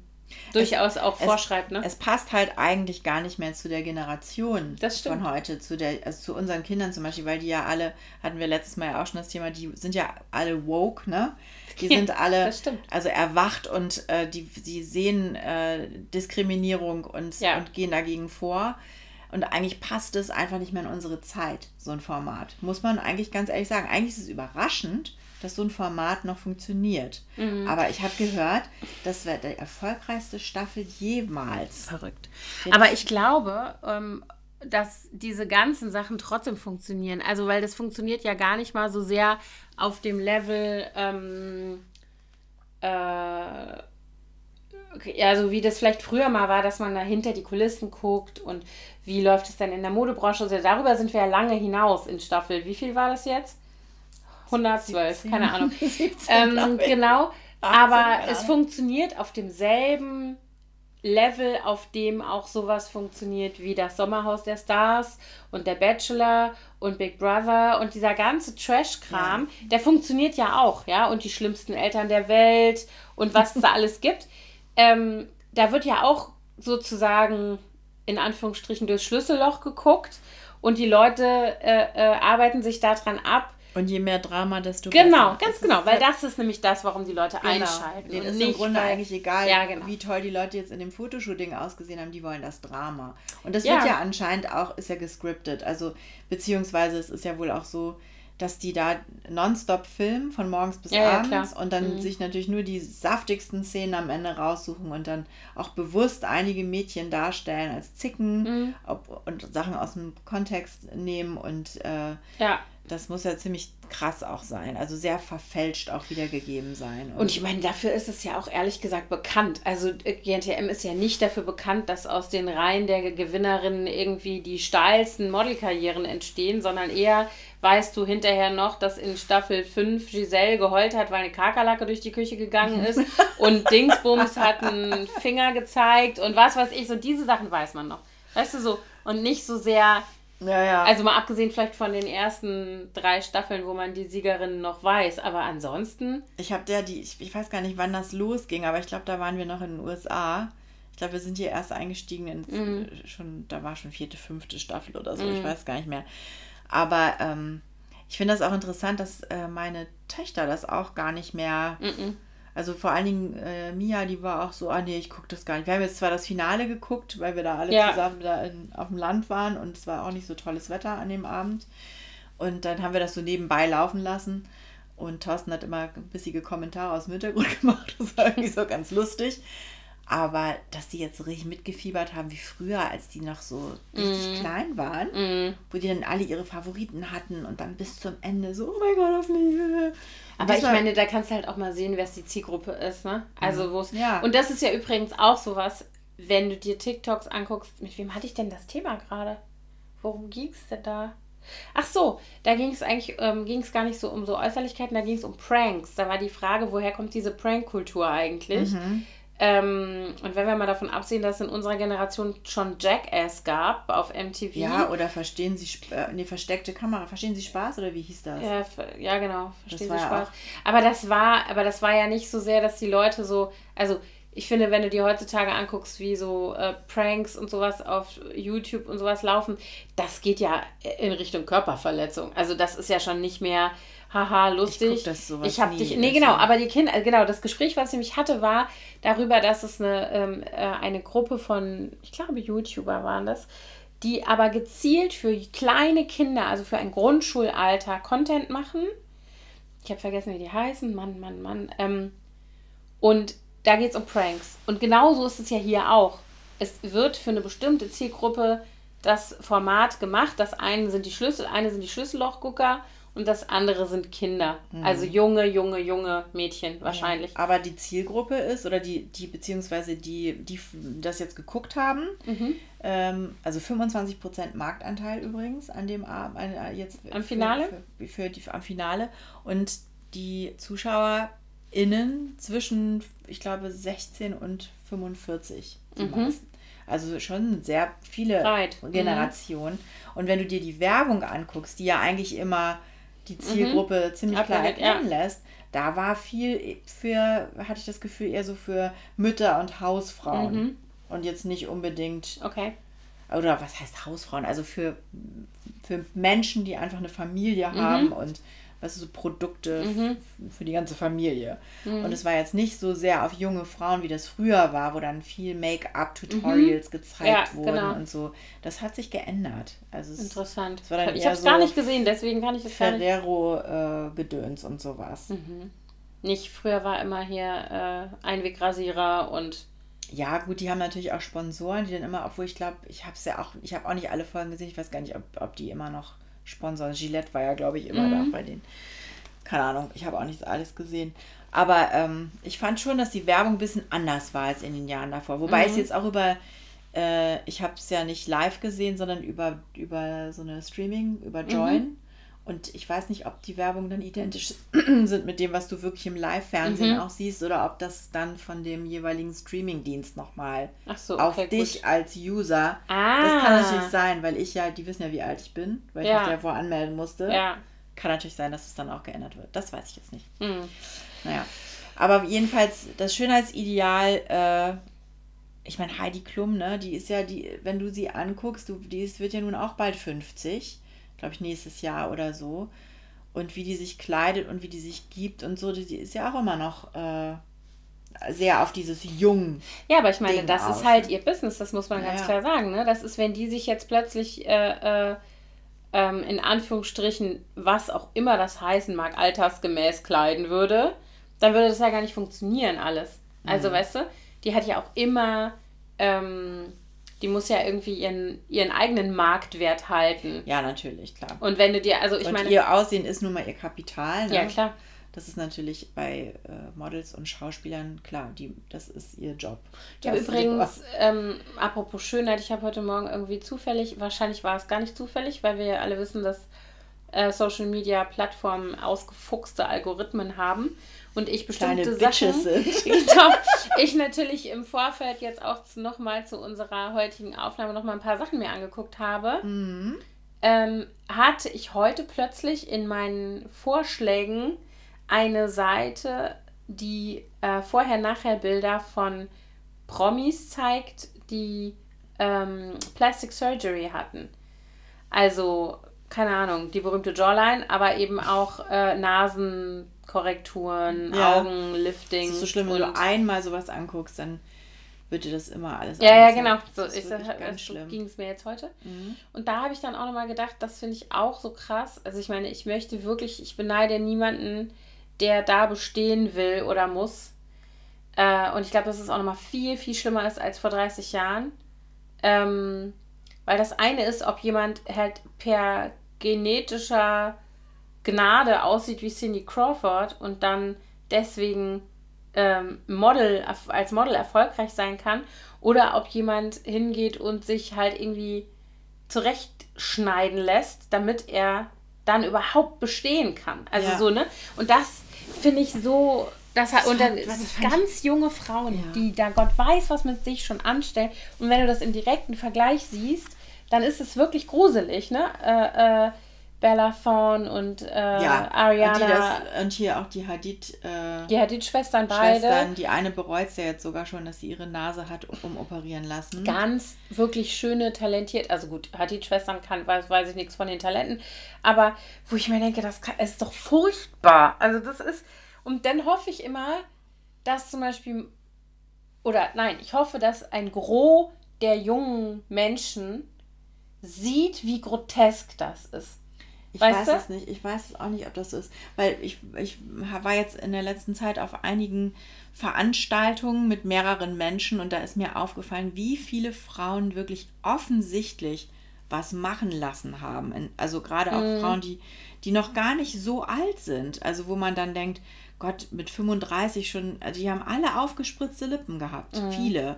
Speaker 1: durchaus es, auch vorschreibt.
Speaker 2: Ne? Es passt halt eigentlich gar nicht mehr zu der Generation von heute, zu, der, also zu unseren Kindern zum Beispiel, weil die ja alle, hatten wir letztes Mal ja auch schon das Thema, die sind ja alle woke, ne? Die sind alle also erwacht und äh, die, die sehen äh, Diskriminierung und, ja. und gehen dagegen vor. Und eigentlich passt es einfach nicht mehr in unsere Zeit, so ein Format. Muss man eigentlich ganz ehrlich sagen. Eigentlich ist es überraschend, dass so ein Format noch funktioniert. Mhm. Aber ich habe gehört, das wäre die erfolgreichste Staffel jemals.
Speaker 1: Verrückt. Aber ich glaube, ähm, dass diese ganzen Sachen trotzdem funktionieren. Also, weil das funktioniert ja gar nicht mal so sehr auf dem Level, ähm, äh, okay, also wie das vielleicht früher mal war, dass man da hinter die Kulissen guckt und wie läuft es dann in der Modebranche. Also darüber sind wir ja lange hinaus in Staffel. Wie viel war das jetzt? 112, 17, keine Ahnung. 17, ähm, genau, 18, aber es funktioniert auf demselben Level, auf dem auch sowas funktioniert wie das Sommerhaus der Stars und der Bachelor und Big Brother und dieser ganze Trash-Kram, ja. der funktioniert ja auch, ja, und die schlimmsten Eltern der Welt und was es da alles gibt. Ähm, da wird ja auch sozusagen in Anführungsstrichen durchs Schlüsselloch geguckt und die Leute äh, äh, arbeiten sich daran ab,
Speaker 2: und je mehr Drama, desto
Speaker 1: genau, besser. Genau, ganz genau, weil das ist nämlich das, warum die Leute genau. einschalten.
Speaker 2: Denen ist im Grunde eigentlich egal, ja, genau. wie toll die Leute jetzt in dem Fotoshooting ausgesehen haben, die wollen das Drama. Und das ja. wird ja anscheinend auch, ist ja gescriptet, also beziehungsweise es ist ja wohl auch so, dass die da nonstop filmen, von morgens bis ja, abends und dann mhm. sich natürlich nur die saftigsten Szenen am Ende raussuchen und dann auch bewusst einige Mädchen darstellen als Zicken mhm. ob, und Sachen aus dem Kontext nehmen und äh, ja das muss ja ziemlich krass auch sein. Also sehr verfälscht auch wiedergegeben sein.
Speaker 1: Und, und ich meine, dafür ist es ja auch ehrlich gesagt bekannt. Also äh, GNTM ist ja nicht dafür bekannt, dass aus den Reihen der Gewinnerinnen irgendwie die steilsten Modelkarrieren entstehen, sondern eher weißt du hinterher noch, dass in Staffel 5 Giselle geheult hat, weil eine Kakerlake durch die Küche gegangen ist und Dingsbums hat einen Finger gezeigt und was weiß ich. So diese Sachen weiß man noch. Weißt du so? Und nicht so sehr ja, ja. Also mal abgesehen vielleicht von den ersten drei Staffeln, wo man die Siegerin noch weiß, aber ansonsten.
Speaker 2: Ich habe der, die, ich, ich weiß gar nicht, wann das losging, aber ich glaube, da waren wir noch in den USA. Ich glaube, wir sind hier erst eingestiegen in mhm. schon, da war schon vierte, fünfte Staffel oder so, mhm. ich weiß gar nicht mehr. Aber ähm, ich finde das auch interessant, dass äh, meine Töchter das auch gar nicht mehr. Mhm also vor allen Dingen äh, Mia, die war auch so, ah nee, ich gucke das gar nicht. Wir haben jetzt zwar das Finale geguckt, weil wir da alle ja. zusammen da in, auf dem Land waren und es war auch nicht so tolles Wetter an dem Abend. Und dann haben wir das so nebenbei laufen lassen. Und Thorsten hat immer bissige Kommentare aus dem Hintergrund gemacht. Das war irgendwie so ganz lustig. Aber dass die jetzt so richtig mitgefiebert haben wie früher, als die noch so richtig mm. klein waren, mm. wo die dann alle ihre Favoriten hatten und dann bis zum Ende so, oh mein Gott, auf mich.
Speaker 1: Aber ich meine, da kannst du halt auch mal sehen, wer es die Zielgruppe ist, ne? Also mhm. wo es. Ja. Und das ist ja übrigens auch sowas, wenn du dir TikToks anguckst, mit wem hatte ich denn das Thema gerade? Worum ging es denn da? Ach so, da ging es eigentlich ähm, ging's gar nicht so um so Äußerlichkeiten, da ging es um Pranks. Da war die Frage, woher kommt diese Prank-Kultur eigentlich? Mhm. Ähm, und wenn wir mal davon absehen, dass es in unserer Generation schon Jackass gab auf MTV.
Speaker 2: Ja, oder verstehen Sie, äh, nee, versteckte Kamera, verstehen Sie Spaß oder wie hieß das?
Speaker 1: Ja, ja genau, verstehen Sie Spaß. Aber das war, aber das war ja nicht so sehr, dass die Leute so, also ich finde, wenn du dir heutzutage anguckst, wie so äh, Pranks und sowas auf YouTube und sowas laufen, das geht ja in Richtung Körperverletzung. Also das ist ja schon nicht mehr haha, lustig. Ich, ich habe dich. Nee, genau, aber die Kinder, äh, genau, das Gespräch, was ich nämlich hatte, war darüber, dass es eine, ähm, äh, eine Gruppe von, ich glaube, YouTuber waren das, die aber gezielt für kleine Kinder, also für ein Grundschulalter, Content machen. Ich habe vergessen, wie die heißen. Mann, Mann, Mann. Ähm, und da geht es um Pranks. Und genauso ist es ja hier auch. Es wird für eine bestimmte Zielgruppe das Format gemacht. Das eine sind die Schlüssel, eine sind die Schlüssellochgucker und das andere sind Kinder. Mhm. Also junge, junge, junge Mädchen wahrscheinlich.
Speaker 2: Ja, aber die Zielgruppe ist, oder die, die beziehungsweise die, die das jetzt geguckt haben, mhm. ähm, also 25% Marktanteil übrigens an dem Abend, äh, jetzt
Speaker 1: am Finale?
Speaker 2: Für, für, für die, am Finale. Und die ZuschauerInnen zwischen, ich glaube, 16 und 45 die mhm. meisten. Also schon sehr viele Breit. Generationen. Mhm. Und wenn du dir die Werbung anguckst, die ja eigentlich immer die Zielgruppe mhm. ziemlich klar erkennen ja. lässt, da war viel für, hatte ich das Gefühl, eher so für Mütter und Hausfrauen. Mhm. Und jetzt nicht unbedingt. Okay. Oder was heißt Hausfrauen? Also für, für Menschen, die einfach eine Familie mhm. haben und weißt du, so Produkte mhm. für die ganze Familie. Mhm. Und es war jetzt nicht so sehr auf junge Frauen, wie das früher war, wo dann viel Make-up-Tutorials mhm. gezeigt ja, wurden genau. und so. Das hat sich geändert. Also es, Interessant. Es ich habe es so gar nicht gesehen, deswegen kann ich es gar nicht. Ferrero-Gedöns äh, und sowas.
Speaker 1: Mhm. Nicht, früher war immer hier äh, Einwegrasierer und
Speaker 2: ja, gut, die haben natürlich auch Sponsoren, die dann immer, obwohl ich glaube, ich habe es ja auch, ich habe auch nicht alle Folgen gesehen, ich weiß gar nicht, ob, ob die immer noch Sponsor. Gillette war ja, glaube ich, immer mhm. da bei denen. Keine Ahnung, ich habe auch nicht alles gesehen. Aber ähm, ich fand schon, dass die Werbung ein bisschen anders war als in den Jahren davor. Wobei mhm. es jetzt auch über, äh, ich habe es ja nicht live gesehen, sondern über, über so eine Streaming, über Join. Mhm. Und ich weiß nicht, ob die Werbung dann identisch sind mit dem, was du wirklich im Live-Fernsehen mhm. auch siehst, oder ob das dann von dem jeweiligen Streaming-Dienst nochmal so, okay, auf dich gut. als User. Ah. Das kann natürlich sein, weil ich ja, die wissen ja, wie alt ich bin, weil ja. ich mich davor anmelden musste. Ja. Kann natürlich sein, dass es dann auch geändert wird. Das weiß ich jetzt nicht. Mhm. Naja. Aber jedenfalls, das Schönheitsideal, äh, ich meine, Heidi Klum, ne, die ist ja, die, wenn du sie anguckst, du, die ist, wird ja nun auch bald 50 glaube ich, nächstes Jahr oder so. Und wie die sich kleidet und wie die sich gibt und so, die ist ja auch immer noch äh, sehr auf dieses Jung.
Speaker 1: Ja, aber ich meine, Ding das aus. ist halt ihr Business, das muss man ja, ganz klar sagen. Ne? Das ist, wenn die sich jetzt plötzlich äh, äh, ähm, in Anführungsstrichen, was auch immer das heißen mag, altersgemäß kleiden würde, dann würde das ja gar nicht funktionieren alles. Also, mhm. weißt du, die hat ja auch immer ähm, die muss ja irgendwie ihren, ihren eigenen Marktwert halten.
Speaker 2: Ja, natürlich, klar.
Speaker 1: Und wenn du dir, also ich und meine.
Speaker 2: Ihr Aussehen ist nun mal ihr Kapital. Ne? Ja, klar. Das ist natürlich bei äh, Models und Schauspielern klar, die, das ist ihr Job.
Speaker 1: Ja, übrigens, ähm, apropos Schönheit, ich habe heute Morgen irgendwie zufällig, wahrscheinlich war es gar nicht zufällig, weil wir ja alle wissen, dass äh, Social Media Plattformen ausgefuchste Algorithmen haben und ich bestimmte Kleine Sachen. Sind. genau, ich natürlich im Vorfeld jetzt auch nochmal zu unserer heutigen Aufnahme nochmal ein paar Sachen mir angeguckt habe. Mhm. Ähm, hatte ich heute plötzlich in meinen Vorschlägen eine Seite, die äh, Vorher-Nachher-Bilder von Promis zeigt, die ähm, Plastic Surgery hatten. Also, keine Ahnung, die berühmte Jawline, aber eben auch äh, Nasen, Korrekturen, ja. Augenlifting.
Speaker 2: Das ist so schlimm, wenn du einmal sowas anguckst, dann wird dir das immer alles
Speaker 1: Ja, ja, genau. So, das, so ging es mir jetzt heute. Mhm. Und da habe ich dann auch nochmal gedacht, das finde ich auch so krass. Also ich meine, ich möchte wirklich, ich beneide niemanden, der da bestehen will oder muss. Äh, und ich glaube, dass es auch nochmal viel, viel schlimmer ist als vor 30 Jahren. Ähm, weil das eine ist, ob jemand halt per genetischer Gnade aussieht wie Cindy Crawford und dann deswegen ähm, Model, als Model erfolgreich sein kann oder ob jemand hingeht und sich halt irgendwie zurechtschneiden lässt, damit er dann überhaupt bestehen kann. Also ja. so, ne? Und das finde ich so, das hat, und dann ganz junge Frauen, ja. die da Gott weiß, was mit sich schon anstellen. Und wenn du das im direkten Vergleich siehst, dann ist es wirklich gruselig, ne? Äh, äh, Bella Thorne und äh, ja,
Speaker 2: Ariana. Und, das, und, hier auch die Hadid. Äh,
Speaker 1: die Hadid-Schwestern beide. Schwestern,
Speaker 2: die eine bereut es ja jetzt sogar schon, dass sie ihre Nase hat umoperieren lassen.
Speaker 1: Ganz wirklich schöne, talentiert. Also gut, Hadid-Schwestern kann, weiß, weiß ich nichts von den Talenten. Aber wo ich mir denke, das kann, ist doch furchtbar. Also das ist. Und dann hoffe ich immer, dass zum Beispiel. Oder nein, ich hoffe, dass ein Gros der jungen Menschen sieht, wie grotesk das ist.
Speaker 2: Ich weißt weiß du? es nicht. Ich weiß es auch nicht, ob das so ist. Weil ich, ich war jetzt in der letzten Zeit auf einigen Veranstaltungen mit mehreren Menschen und da ist mir aufgefallen, wie viele Frauen wirklich offensichtlich was machen lassen haben. Also gerade auch mhm. Frauen, die, die noch gar nicht so alt sind. Also wo man dann denkt, Gott, mit 35 schon, also die haben alle aufgespritzte Lippen gehabt. Mhm. Viele.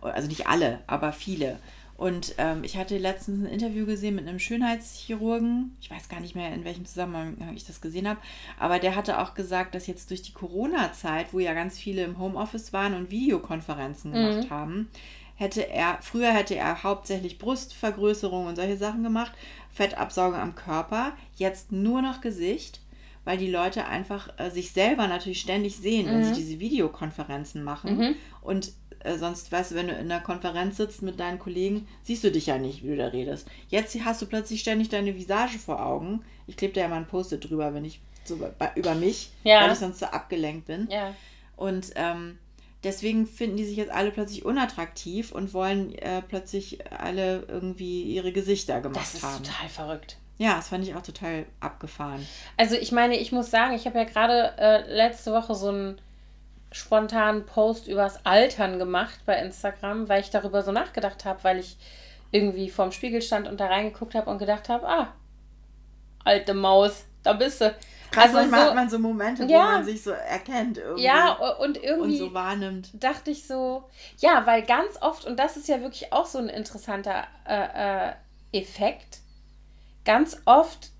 Speaker 2: Also nicht alle, aber viele. Und ähm, ich hatte letztens ein Interview gesehen mit einem Schönheitschirurgen. Ich weiß gar nicht mehr, in welchem Zusammenhang ich das gesehen habe. Aber der hatte auch gesagt, dass jetzt durch die Corona-Zeit, wo ja ganz viele im Homeoffice waren und Videokonferenzen gemacht mhm. haben, hätte er, früher hätte er hauptsächlich Brustvergrößerung und solche Sachen gemacht, Fettabsaugung am Körper, jetzt nur noch Gesicht, weil die Leute einfach äh, sich selber natürlich ständig sehen, wenn sie mhm. diese Videokonferenzen machen. Mhm. Und äh, sonst, weißt du, wenn du in einer Konferenz sitzt mit deinen Kollegen, siehst du dich ja nicht, wie du da redest. Jetzt hast du plötzlich ständig deine Visage vor Augen. Ich klebe da ja mal ein Post-it drüber, wenn ich so bei, über mich, ja. weil ich sonst so abgelenkt bin. Ja. Und ähm, deswegen finden die sich jetzt alle plötzlich unattraktiv und wollen äh, plötzlich alle irgendwie ihre Gesichter gemacht haben. Das ist haben. total verrückt. Ja, das fand ich auch total abgefahren.
Speaker 1: Also ich meine, ich muss sagen, ich habe ja gerade äh, letzte Woche so einen spontanen Post übers Altern gemacht bei Instagram, weil ich darüber so nachgedacht habe, weil ich irgendwie vorm Spiegel stand und da reingeguckt habe und gedacht habe, ah, alte Maus, da bist du. Krass, also manchmal so, hat man so Momente, ja, wo man sich so erkennt irgendwie. Ja, und irgendwie und so wahrnimmt. dachte ich so, ja, weil ganz oft, und das ist ja wirklich auch so ein interessanter äh, äh, Effekt, ganz oft,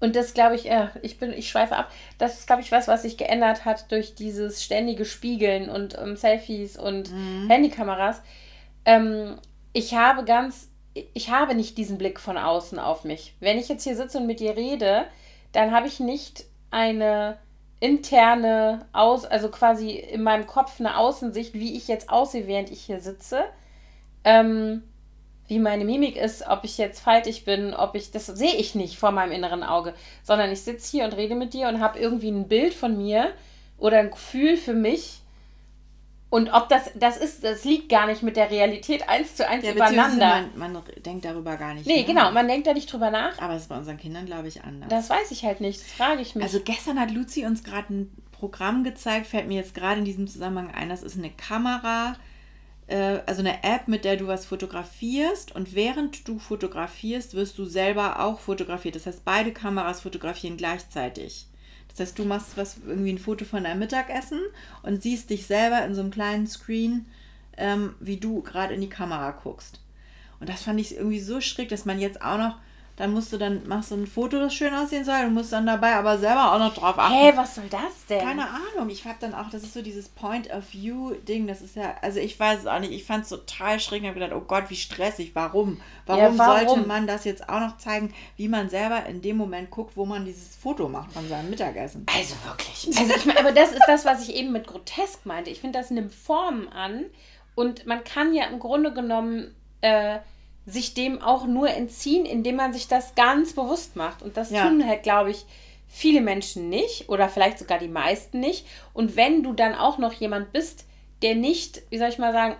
Speaker 1: und das glaube ich, äh, ich bin, ich schweife ab, das ist, glaube ich, was, was sich geändert hat durch dieses ständige Spiegeln und ähm, Selfies und mhm. Handykameras. Ähm, ich habe ganz, ich habe nicht diesen Blick von außen auf mich. Wenn ich jetzt hier sitze und mit dir rede, dann habe ich nicht eine interne Aus, also quasi in meinem Kopf eine Außensicht, wie ich jetzt aussehe, während ich hier sitze. Ähm, wie meine Mimik ist, ob ich jetzt faltig bin, ob ich, das sehe ich nicht vor meinem inneren Auge, sondern ich sitze hier und rede mit dir und habe irgendwie ein Bild von mir oder ein Gefühl für mich, und ob das, das ist, das liegt gar nicht mit der Realität eins zu eins ja, übereinander.
Speaker 2: Man, man denkt darüber gar nicht
Speaker 1: Nee, nach. genau, man denkt da nicht drüber nach.
Speaker 2: Aber es ist bei unseren Kindern, glaube ich, anders.
Speaker 1: Das weiß ich halt nicht, das frage ich mich.
Speaker 2: Also gestern hat Luzi uns gerade ein Programm gezeigt, fällt mir jetzt gerade in diesem Zusammenhang ein, das ist eine Kamera, also eine App, mit der du was fotografierst und während du fotografierst, wirst du selber auch fotografiert. Das heißt, beide Kameras fotografieren gleichzeitig. Das heißt, du machst was, irgendwie ein Foto von deinem Mittagessen und siehst dich selber in so einem kleinen Screen, ähm, wie du gerade in die Kamera guckst. Und das fand ich irgendwie so schräg, dass man jetzt auch noch dann musst du dann, machst du ein Foto, das schön aussehen soll, und musst dann dabei aber selber auch noch drauf achten. Hä, hey, was soll das denn? Keine Ahnung. Ich hab dann auch, das ist so dieses Point-of-View-Ding, das ist ja, also ich weiß es auch nicht, ich fand es total schräg und habe gedacht, oh Gott, wie stressig, warum? Warum, ja, warum? sollte man das jetzt auch noch zeigen, wie man selber in dem Moment guckt, wo man dieses Foto macht von seinem Mittagessen?
Speaker 1: Also wirklich. Also ich meine, aber das ist das, was ich eben mit grotesk meinte. Ich finde, das nimmt Formen an und man kann ja im Grunde genommen äh, sich dem auch nur entziehen, indem man sich das ganz bewusst macht. Und das ja. tun halt, glaube ich, viele Menschen nicht oder vielleicht sogar die meisten nicht. Und wenn du dann auch noch jemand bist, der nicht, wie soll ich mal sagen,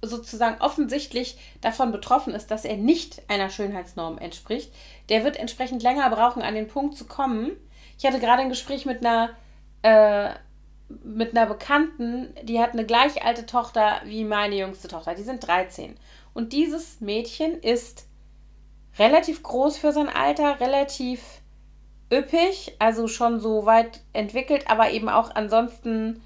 Speaker 1: sozusagen offensichtlich davon betroffen ist, dass er nicht einer Schönheitsnorm entspricht, der wird entsprechend länger brauchen, an den Punkt zu kommen. Ich hatte gerade ein Gespräch mit einer, äh, mit einer Bekannten, die hat eine gleich alte Tochter wie meine jüngste Tochter. Die sind 13. Und dieses Mädchen ist relativ groß für sein Alter, relativ üppig, also schon so weit entwickelt, aber eben auch ansonsten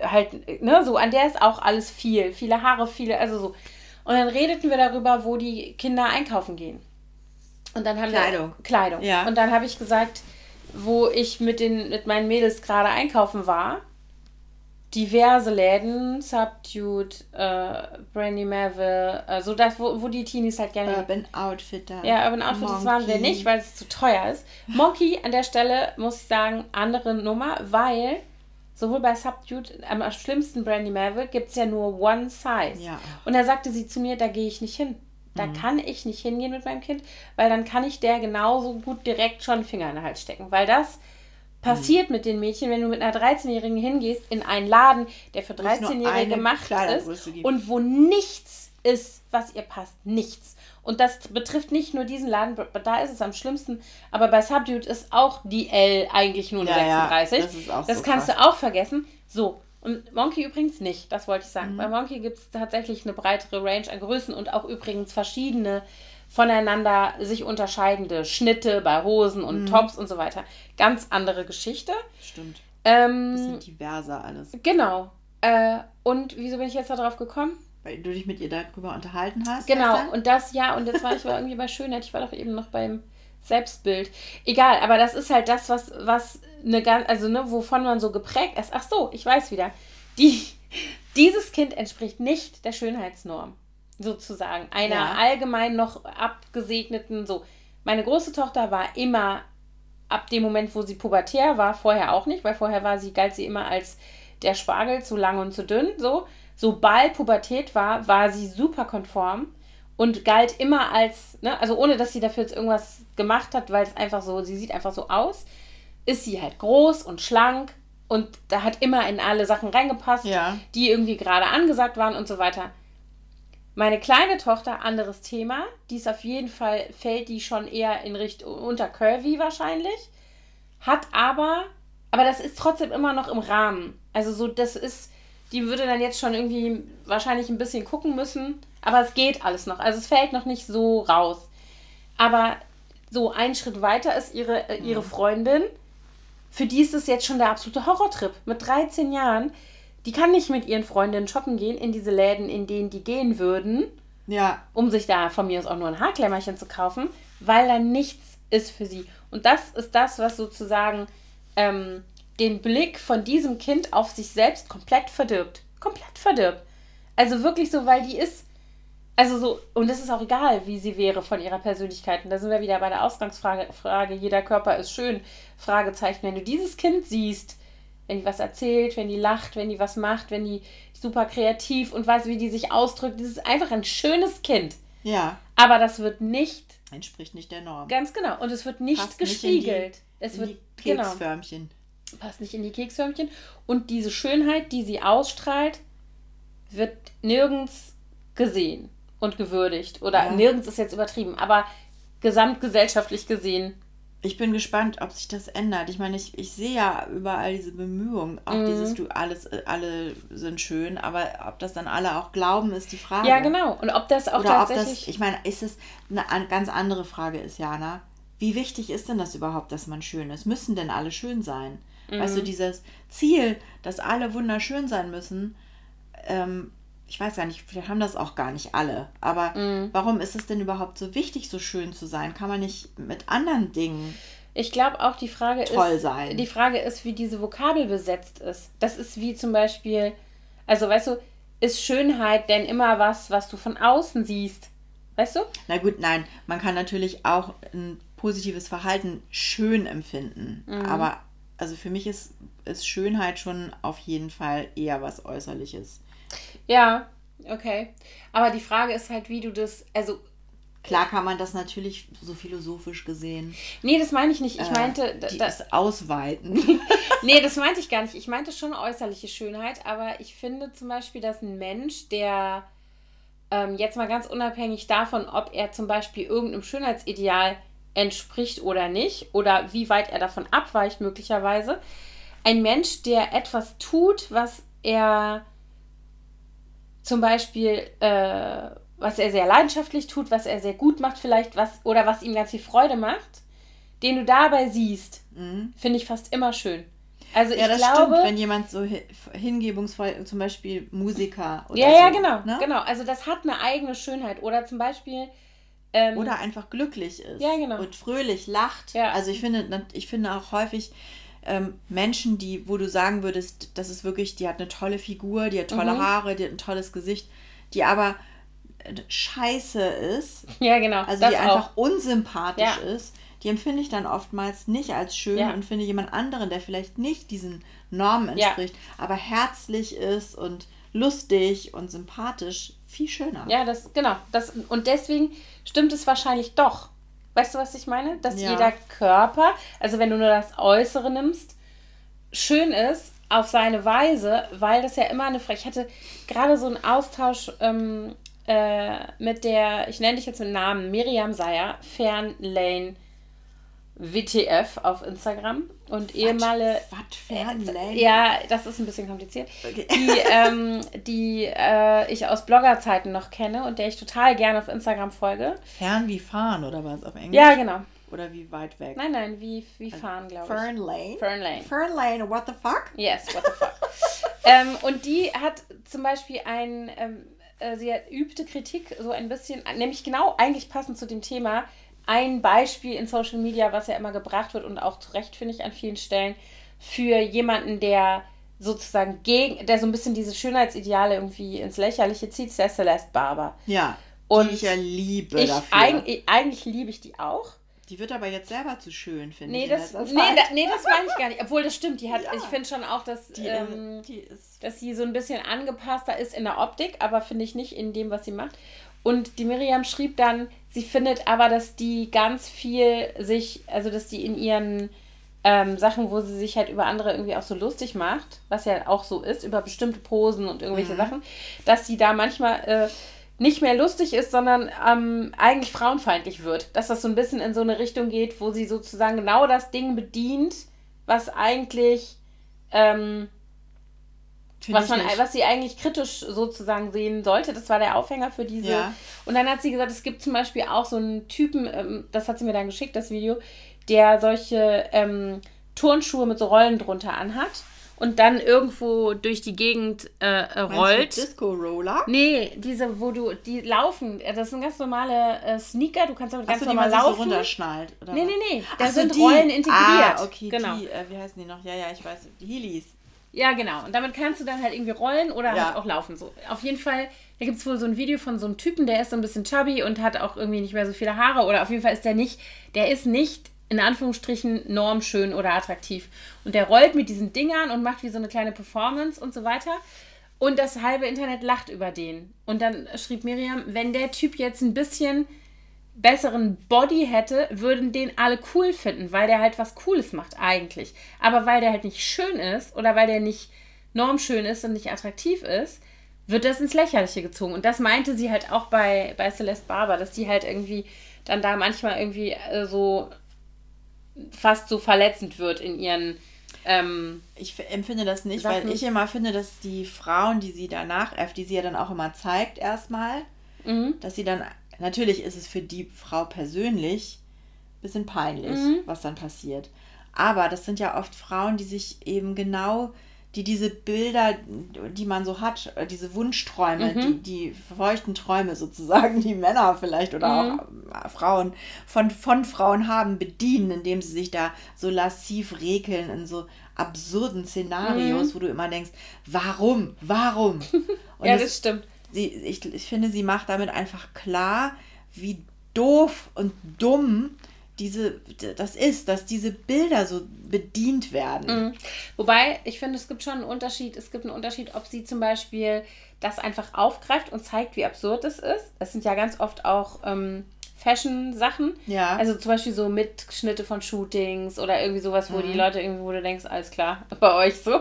Speaker 1: halt, ne, so, an der ist auch alles viel. Viele Haare, viele, also so. Und dann redeten wir darüber, wo die Kinder einkaufen gehen. Und dann haben Kleidung. Wir, Kleidung. Ja. Und dann habe ich gesagt, wo ich mit, den, mit meinen Mädels gerade einkaufen war diverse Läden, Subdued, äh, Brandy Melville, äh, so das, wo, wo die Teenies halt gerne. Urban Outfitter. Ja, Urban Outfitter, das waren wir nicht, weil es zu teuer ist. Monkey an der Stelle, muss ich sagen, andere Nummer, weil sowohl bei Subdued, am schlimmsten Brandy Melville, gibt es ja nur One Size. Ja. Und da sagte sie zu mir, da gehe ich nicht hin. Da mhm. kann ich nicht hingehen mit meinem Kind, weil dann kann ich der genauso gut direkt schon Finger in den Hals stecken. Weil das passiert mhm. mit den Mädchen, wenn du mit einer 13-Jährigen hingehst in einen Laden, der für 13-Jährige gemacht ist und wo nichts ist, was ihr passt. Nichts. Und das betrifft nicht nur diesen Laden, da ist es am schlimmsten, aber bei Subdued ist auch die L eigentlich nur ja, 36. Ja, das ist auch das so kannst krass. du auch vergessen. So, und Monkey übrigens nicht, das wollte ich sagen. Mhm. Bei Monkey gibt es tatsächlich eine breitere Range an Größen und auch übrigens verschiedene voneinander sich unterscheidende Schnitte bei Hosen und mhm. Tops und so weiter. Ganz andere Geschichte. Stimmt. Ähm, Bisschen diverser alles. Genau. Äh, und wieso bin ich jetzt darauf gekommen?
Speaker 2: Weil du dich mit ihr darüber unterhalten hast.
Speaker 1: Genau, gestern? und das, ja, und jetzt war ich irgendwie bei Schönheit. Ich war doch eben noch beim Selbstbild. Egal, aber das ist halt das, was, was eine ganz, also ne, wovon man so geprägt ist. Ach so, ich weiß wieder. Die Dieses Kind entspricht nicht der Schönheitsnorm, sozusagen. Einer ja. allgemein noch abgesegneten, so. Meine große Tochter war immer ab dem Moment, wo sie pubertär war, vorher auch nicht, weil vorher war sie, galt sie immer als der Spargel zu lang und zu dünn, so. Sobald Pubertät war, war sie super konform und galt immer als, ne, also ohne dass sie dafür jetzt irgendwas gemacht hat, weil es einfach so, sie sieht einfach so aus, ist sie halt groß und schlank und da hat immer in alle Sachen reingepasst, ja. die irgendwie gerade angesagt waren und so weiter. Meine kleine Tochter, anderes Thema, die ist auf jeden Fall, fällt die schon eher in Richtung unter Curvy wahrscheinlich, hat aber, aber das ist trotzdem immer noch im Rahmen. Also so, das ist, die würde dann jetzt schon irgendwie wahrscheinlich ein bisschen gucken müssen, aber es geht alles noch. Also es fällt noch nicht so raus. Aber so ein Schritt weiter ist ihre, äh, ihre mhm. Freundin, für die ist es jetzt schon der absolute Horrortrip. Mit 13 Jahren, die kann nicht mit ihren Freundinnen shoppen gehen in diese Läden, in denen die gehen würden. Ja. Um sich da von mir aus auch nur ein Haarklemmerchen zu kaufen, weil da nichts ist für sie. Und das ist das, was sozusagen ähm, den Blick von diesem Kind auf sich selbst komplett verdirbt. Komplett verdirbt. Also wirklich so, weil die ist also so, und es ist auch egal, wie sie wäre von ihrer Persönlichkeit. Und da sind wir wieder bei der Ausgangsfrage, Frage, jeder Körper ist schön, Fragezeichen. Wenn du dieses Kind siehst, wenn die was erzählt, wenn die lacht, wenn die was macht, wenn die super kreativ und weiß, wie die sich ausdrückt, das ist einfach ein schönes Kind. Ja. Aber das wird nicht.
Speaker 2: Entspricht nicht der Norm.
Speaker 1: Ganz genau. Und es wird nicht passt gespiegelt. Nicht die, es wird
Speaker 2: die genau. Keksförmchen.
Speaker 1: Genau, passt nicht in die Keksförmchen. Und diese Schönheit, die sie ausstrahlt, wird nirgends gesehen und gewürdigt. Oder ja. nirgends ist jetzt übertrieben, aber gesamtgesellschaftlich gesehen.
Speaker 2: Ich bin gespannt, ob sich das ändert. Ich meine, ich, ich sehe ja überall diese Bemühungen, auch mhm. dieses, du alles, alle sind schön, aber ob das dann alle auch glauben, ist die Frage.
Speaker 1: Ja, genau. Und ob das auch Oder tatsächlich. Ob
Speaker 2: das, ich meine, ist es eine ganz andere Frage, ist Jana. Wie wichtig ist denn das überhaupt, dass man schön ist? Müssen denn alle schön sein? Mhm. Weißt du, mhm. dieses Ziel, dass alle wunderschön sein müssen, ähm, ich weiß gar nicht, vielleicht haben das auch gar nicht alle. Aber mm. warum ist es denn überhaupt so wichtig, so schön zu sein? Kann man nicht mit anderen Dingen
Speaker 1: ich glaube auch die Frage toll ist, sein? Die Frage ist, wie diese Vokabel besetzt ist. Das ist wie zum Beispiel, also weißt du, ist Schönheit denn immer was, was du von außen siehst? Weißt du?
Speaker 2: Na gut, nein. Man kann natürlich auch ein positives Verhalten schön empfinden. Mm. Aber also für mich ist, ist Schönheit schon auf jeden Fall eher was Äußerliches.
Speaker 1: Ja, okay. Aber die Frage ist halt, wie du das, also
Speaker 2: Klar kann man das natürlich so philosophisch gesehen.
Speaker 1: Nee, das meine ich nicht. Ich äh, meinte.
Speaker 2: Äh, das ausweiten.
Speaker 1: nee, das meinte ich gar nicht. Ich meinte schon äußerliche Schönheit, aber ich finde zum Beispiel, dass ein Mensch, der ähm, jetzt mal ganz unabhängig davon, ob er zum Beispiel irgendeinem Schönheitsideal entspricht oder nicht, oder wie weit er davon abweicht, möglicherweise, ein Mensch, der etwas tut, was er zum Beispiel, äh, was er sehr leidenschaftlich tut, was er sehr gut macht, vielleicht was oder was ihm ganz viel Freude macht, den du dabei siehst, mhm. finde ich fast immer schön. Also ja, ich das
Speaker 2: glaube, stimmt, wenn jemand so hingebungsvoll, zum Beispiel Musiker
Speaker 1: oder Ja, so, ja, genau, ne? genau. Also das hat eine eigene Schönheit. Oder zum Beispiel
Speaker 2: ähm, oder einfach glücklich ist
Speaker 1: ja, genau.
Speaker 2: und fröhlich lacht. Ja. Also ich finde, ich finde auch häufig ähm, Menschen, die, wo du sagen würdest, das ist wirklich, die hat eine tolle Figur, die hat tolle mhm. Haare, die hat ein tolles Gesicht, die aber äh, scheiße ist.
Speaker 1: Ja, genau.
Speaker 2: Also die einfach auch. unsympathisch ja. ist. Die empfinde ich dann oftmals nicht als schön ja. und finde jemand anderen, der vielleicht nicht diesen Normen entspricht, ja. aber herzlich ist und lustig und sympathisch viel schöner.
Speaker 1: Ja, das genau. Das und deswegen stimmt es wahrscheinlich doch, Weißt du, was ich meine? Dass ja. jeder Körper, also wenn du nur das Äußere nimmst, schön ist auf seine Weise, weil das ja immer eine Frage. Ich hatte gerade so einen Austausch ähm, äh, mit der, ich nenne dich jetzt mit Namen, Miriam Seyer, Fernlane WTF auf Instagram und ehemalige. Äh, ja, das ist ein bisschen kompliziert. Okay. Die, ähm, die äh, ich aus Bloggerzeiten noch kenne und der ich total gerne auf Instagram folge.
Speaker 2: Fern wie fahren oder was auf Englisch?
Speaker 1: Ja, genau.
Speaker 2: Oder wie weit weg?
Speaker 1: Nein, nein, wie, wie also fahren, glaube ich.
Speaker 2: Fernlane?
Speaker 1: Fernlane.
Speaker 2: Fernlane, what the fuck?
Speaker 1: Yes, what the fuck. ähm, und die hat zum Beispiel ein, ähm, äh, sie übte Kritik so ein bisschen, nämlich genau eigentlich passend zu dem Thema, ein Beispiel in Social Media, was ja immer gebracht wird und auch zu Recht, finde ich, an vielen Stellen, für jemanden, der sozusagen gegen, der so ein bisschen diese Schönheitsideale irgendwie ins Lächerliche zieht, ist der Celeste Barber. Ja. Und die ich ja liebe ich dafür. Eig eigentlich liebe ich die auch.
Speaker 2: Die wird aber jetzt selber zu schön, finde
Speaker 1: nee,
Speaker 2: ich.
Speaker 1: Das, nee, da, nee, das meine ich gar nicht. Obwohl, das stimmt. Die hat, ja. ich finde schon auch, dass, die, ähm, die dass sie so ein bisschen angepasster ist in der Optik, aber finde ich nicht in dem, was sie macht. Und die Miriam schrieb dann, sie findet aber, dass die ganz viel sich, also dass die in ihren ähm, Sachen, wo sie sich halt über andere irgendwie auch so lustig macht, was ja auch so ist, über bestimmte Posen und irgendwelche mhm. Sachen, dass sie da manchmal äh, nicht mehr lustig ist, sondern ähm, eigentlich frauenfeindlich wird. Dass das so ein bisschen in so eine Richtung geht, wo sie sozusagen genau das Ding bedient, was eigentlich, ähm, was, man, was sie eigentlich kritisch sozusagen sehen sollte. Das war der Aufhänger für diese. Ja. Und dann hat sie gesagt, es gibt zum Beispiel auch so einen Typen, ähm, das hat sie mir dann geschickt, das Video, der solche ähm, Turnschuhe mit so Rollen drunter anhat und dann irgendwo durch die Gegend äh, äh rollt. Disco Roller? Nee, diese, wo du, die laufen. Das sind ganz normale äh, Sneaker, du kannst damit ganz so, normal die man laufen. So runterschnallt, oder nee, nee, nee. Da so, sind die. Rollen
Speaker 2: integriert. Ah, okay, genau. die, äh, wie heißen die noch? Ja, ja, ich weiß, die Heelys.
Speaker 1: Ja, genau. Und damit kannst du dann halt irgendwie rollen oder ja. halt auch laufen. So. Auf jeden Fall, da gibt es wohl so ein Video von so einem Typen, der ist so ein bisschen chubby und hat auch irgendwie nicht mehr so viele Haare. Oder auf jeden Fall ist der nicht, der ist nicht in Anführungsstrichen normschön oder attraktiv. Und der rollt mit diesen Dingern und macht wie so eine kleine Performance und so weiter. Und das halbe Internet lacht über den. Und dann schrieb Miriam, wenn der Typ jetzt ein bisschen besseren Body hätte, würden den alle cool finden, weil der halt was Cooles macht eigentlich. Aber weil der halt nicht schön ist oder weil der nicht normschön ist und nicht attraktiv ist, wird das ins Lächerliche gezogen. Und das meinte sie halt auch bei, bei Celeste Barber, dass die halt irgendwie dann da manchmal irgendwie äh, so fast so verletzend wird in ihren. Ähm,
Speaker 2: ich empfinde das nicht, Sachen. weil ich immer finde, dass die Frauen, die sie danach, die sie ja dann auch immer zeigt, erstmal, mhm. dass sie dann, natürlich ist es für die Frau persönlich ein bisschen peinlich, mhm. was dann passiert. Aber das sind ja oft Frauen, die sich eben genau die diese Bilder, die man so hat, äh, diese Wunschträume, mhm. die, die feuchten Träume sozusagen, die Männer vielleicht oder mhm. auch äh, Frauen von, von Frauen haben, bedienen, indem sie sich da so lassiv rekeln in so absurden Szenarios, mhm. wo du immer denkst, warum, warum? Ja, das, das stimmt. Sie, ich, ich finde, sie macht damit einfach klar, wie doof und dumm diese, das ist, dass diese Bilder so bedient werden.
Speaker 1: Mhm. Wobei, ich finde, es gibt schon einen Unterschied. Es gibt einen Unterschied, ob sie zum Beispiel das einfach aufgreift und zeigt, wie absurd es ist. Es sind ja ganz oft auch ähm, Fashion-Sachen. Ja. Also zum Beispiel so Mitschnitte von Shootings oder irgendwie sowas, wo mhm. die Leute irgendwie, wo du denkst, alles klar, bei euch so.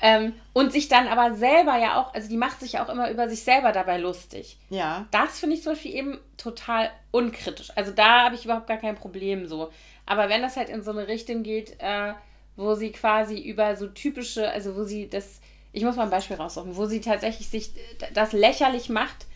Speaker 1: Ähm, und sich dann aber selber ja auch, also die macht sich ja auch immer über sich selber dabei lustig. Ja. Das finde ich zum Beispiel eben total unkritisch. Also da habe ich überhaupt gar kein Problem so. Aber wenn das halt in so eine Richtung geht, äh, wo sie quasi über so typische, also wo sie das, ich muss mal ein Beispiel raussuchen, wo sie tatsächlich sich das lächerlich macht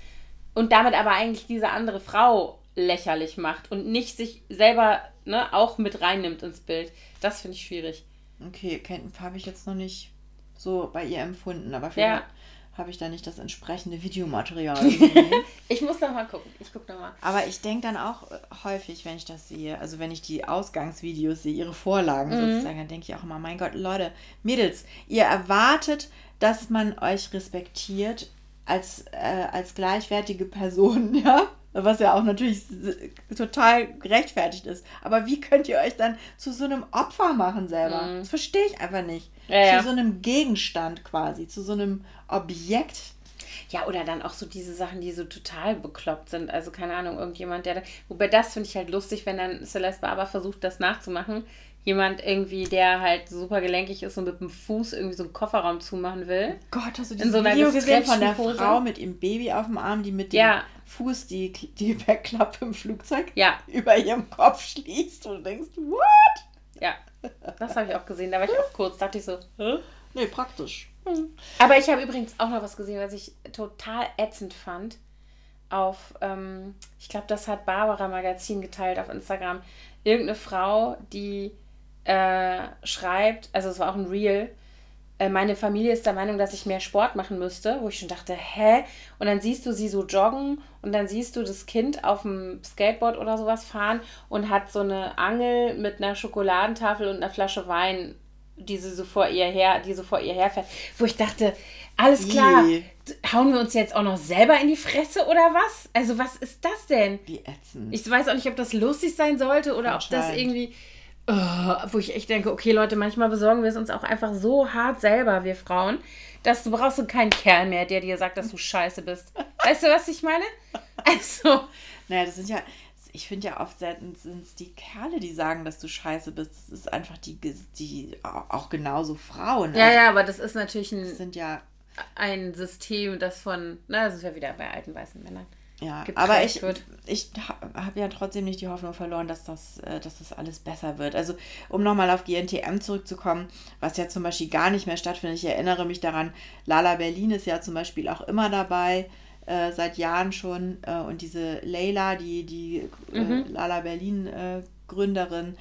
Speaker 1: und damit aber eigentlich diese andere Frau lächerlich macht und nicht sich selber ne, auch mit reinnimmt ins Bild. Das finde ich schwierig.
Speaker 2: Okay, habe ich jetzt noch nicht so bei ihr empfunden, aber vielleicht ja. habe ich da nicht das entsprechende Videomaterial
Speaker 1: ich muss noch mal gucken. Ich gucke noch mal.
Speaker 2: Aber ich denke dann auch äh, häufig, wenn ich das sehe, also wenn ich die Ausgangsvideos sehe, ihre Vorlagen mhm. sozusagen, dann denke ich auch immer, mein Gott, Leute, Mädels, ihr erwartet, dass man euch respektiert als, äh, als gleichwertige Person, ja? Was ja auch natürlich total gerechtfertigt ist. Aber wie könnt ihr euch dann zu so einem Opfer machen selber? Mhm. Das verstehe ich einfach nicht. Ja, ja. Zu so einem Gegenstand quasi, zu so einem Objekt.
Speaker 1: Ja, oder dann auch so diese Sachen, die so total bekloppt sind. Also keine Ahnung, irgendjemand, der da. Wobei das finde ich halt lustig, wenn dann Celeste Barber versucht, das nachzumachen. Jemand irgendwie, der halt super gelenkig ist und mit dem Fuß irgendwie so einen Kofferraum zumachen will. Oh Gott, hast du dieses so Video
Speaker 2: gesehen von der Pose? Frau mit ihrem Baby auf dem Arm, die mit dem ja. Fuß die, die Backklappe im Flugzeug ja. über ihrem Kopf schließt und du denkst, what?
Speaker 1: Ja, das habe ich auch gesehen. Da war ich auch kurz, dachte ich so, Hä?
Speaker 2: Nee, praktisch.
Speaker 1: Hm. Aber ich habe übrigens auch noch was gesehen, was ich total ätzend fand. Auf, ähm, ich glaube, das hat Barbara Magazin geteilt auf Instagram. Irgendeine Frau, die äh, schreibt, also es war auch ein Reel, äh, meine Familie ist der Meinung, dass ich mehr Sport machen müsste, wo ich schon dachte, hä? Und dann siehst du sie so joggen und dann siehst du das Kind auf dem Skateboard oder sowas fahren und hat so eine Angel mit einer Schokoladentafel und einer Flasche Wein die sie so vor ihr her, die so vor ihr herfährt, wo ich dachte, alles klar, I. hauen wir uns jetzt auch noch selber in die Fresse oder was? Also was ist das denn? Wie ätzend. Ich weiß auch nicht, ob das lustig sein sollte oder ob das irgendwie, wo ich echt denke, okay Leute, manchmal besorgen wir es uns auch einfach so hart selber, wir Frauen, dass du brauchst du keinen Kerl mehr, der dir sagt, dass du scheiße bist. Weißt du, was ich meine? Also.
Speaker 2: Naja, das sind ja, ich finde ja oft selten sind es die Kerle, die sagen, dass du scheiße bist. Es ist einfach die, die auch genauso Frauen.
Speaker 1: Ja, also, ja, aber das ist natürlich ein, sind ja ein System, das von, na, das ist ja wieder bei alten weißen Männern. Ja,
Speaker 2: aber ich, ich habe ja trotzdem nicht die Hoffnung verloren, dass das, äh, dass das alles besser wird. Also, um nochmal auf GNTM zurückzukommen, was ja zum Beispiel gar nicht mehr stattfindet. Ich erinnere mich daran, Lala Berlin ist ja zum Beispiel auch immer dabei. Äh, seit Jahren schon. Äh, und diese Leila, die, die äh, mhm. Lala Berlin äh, Gründerin,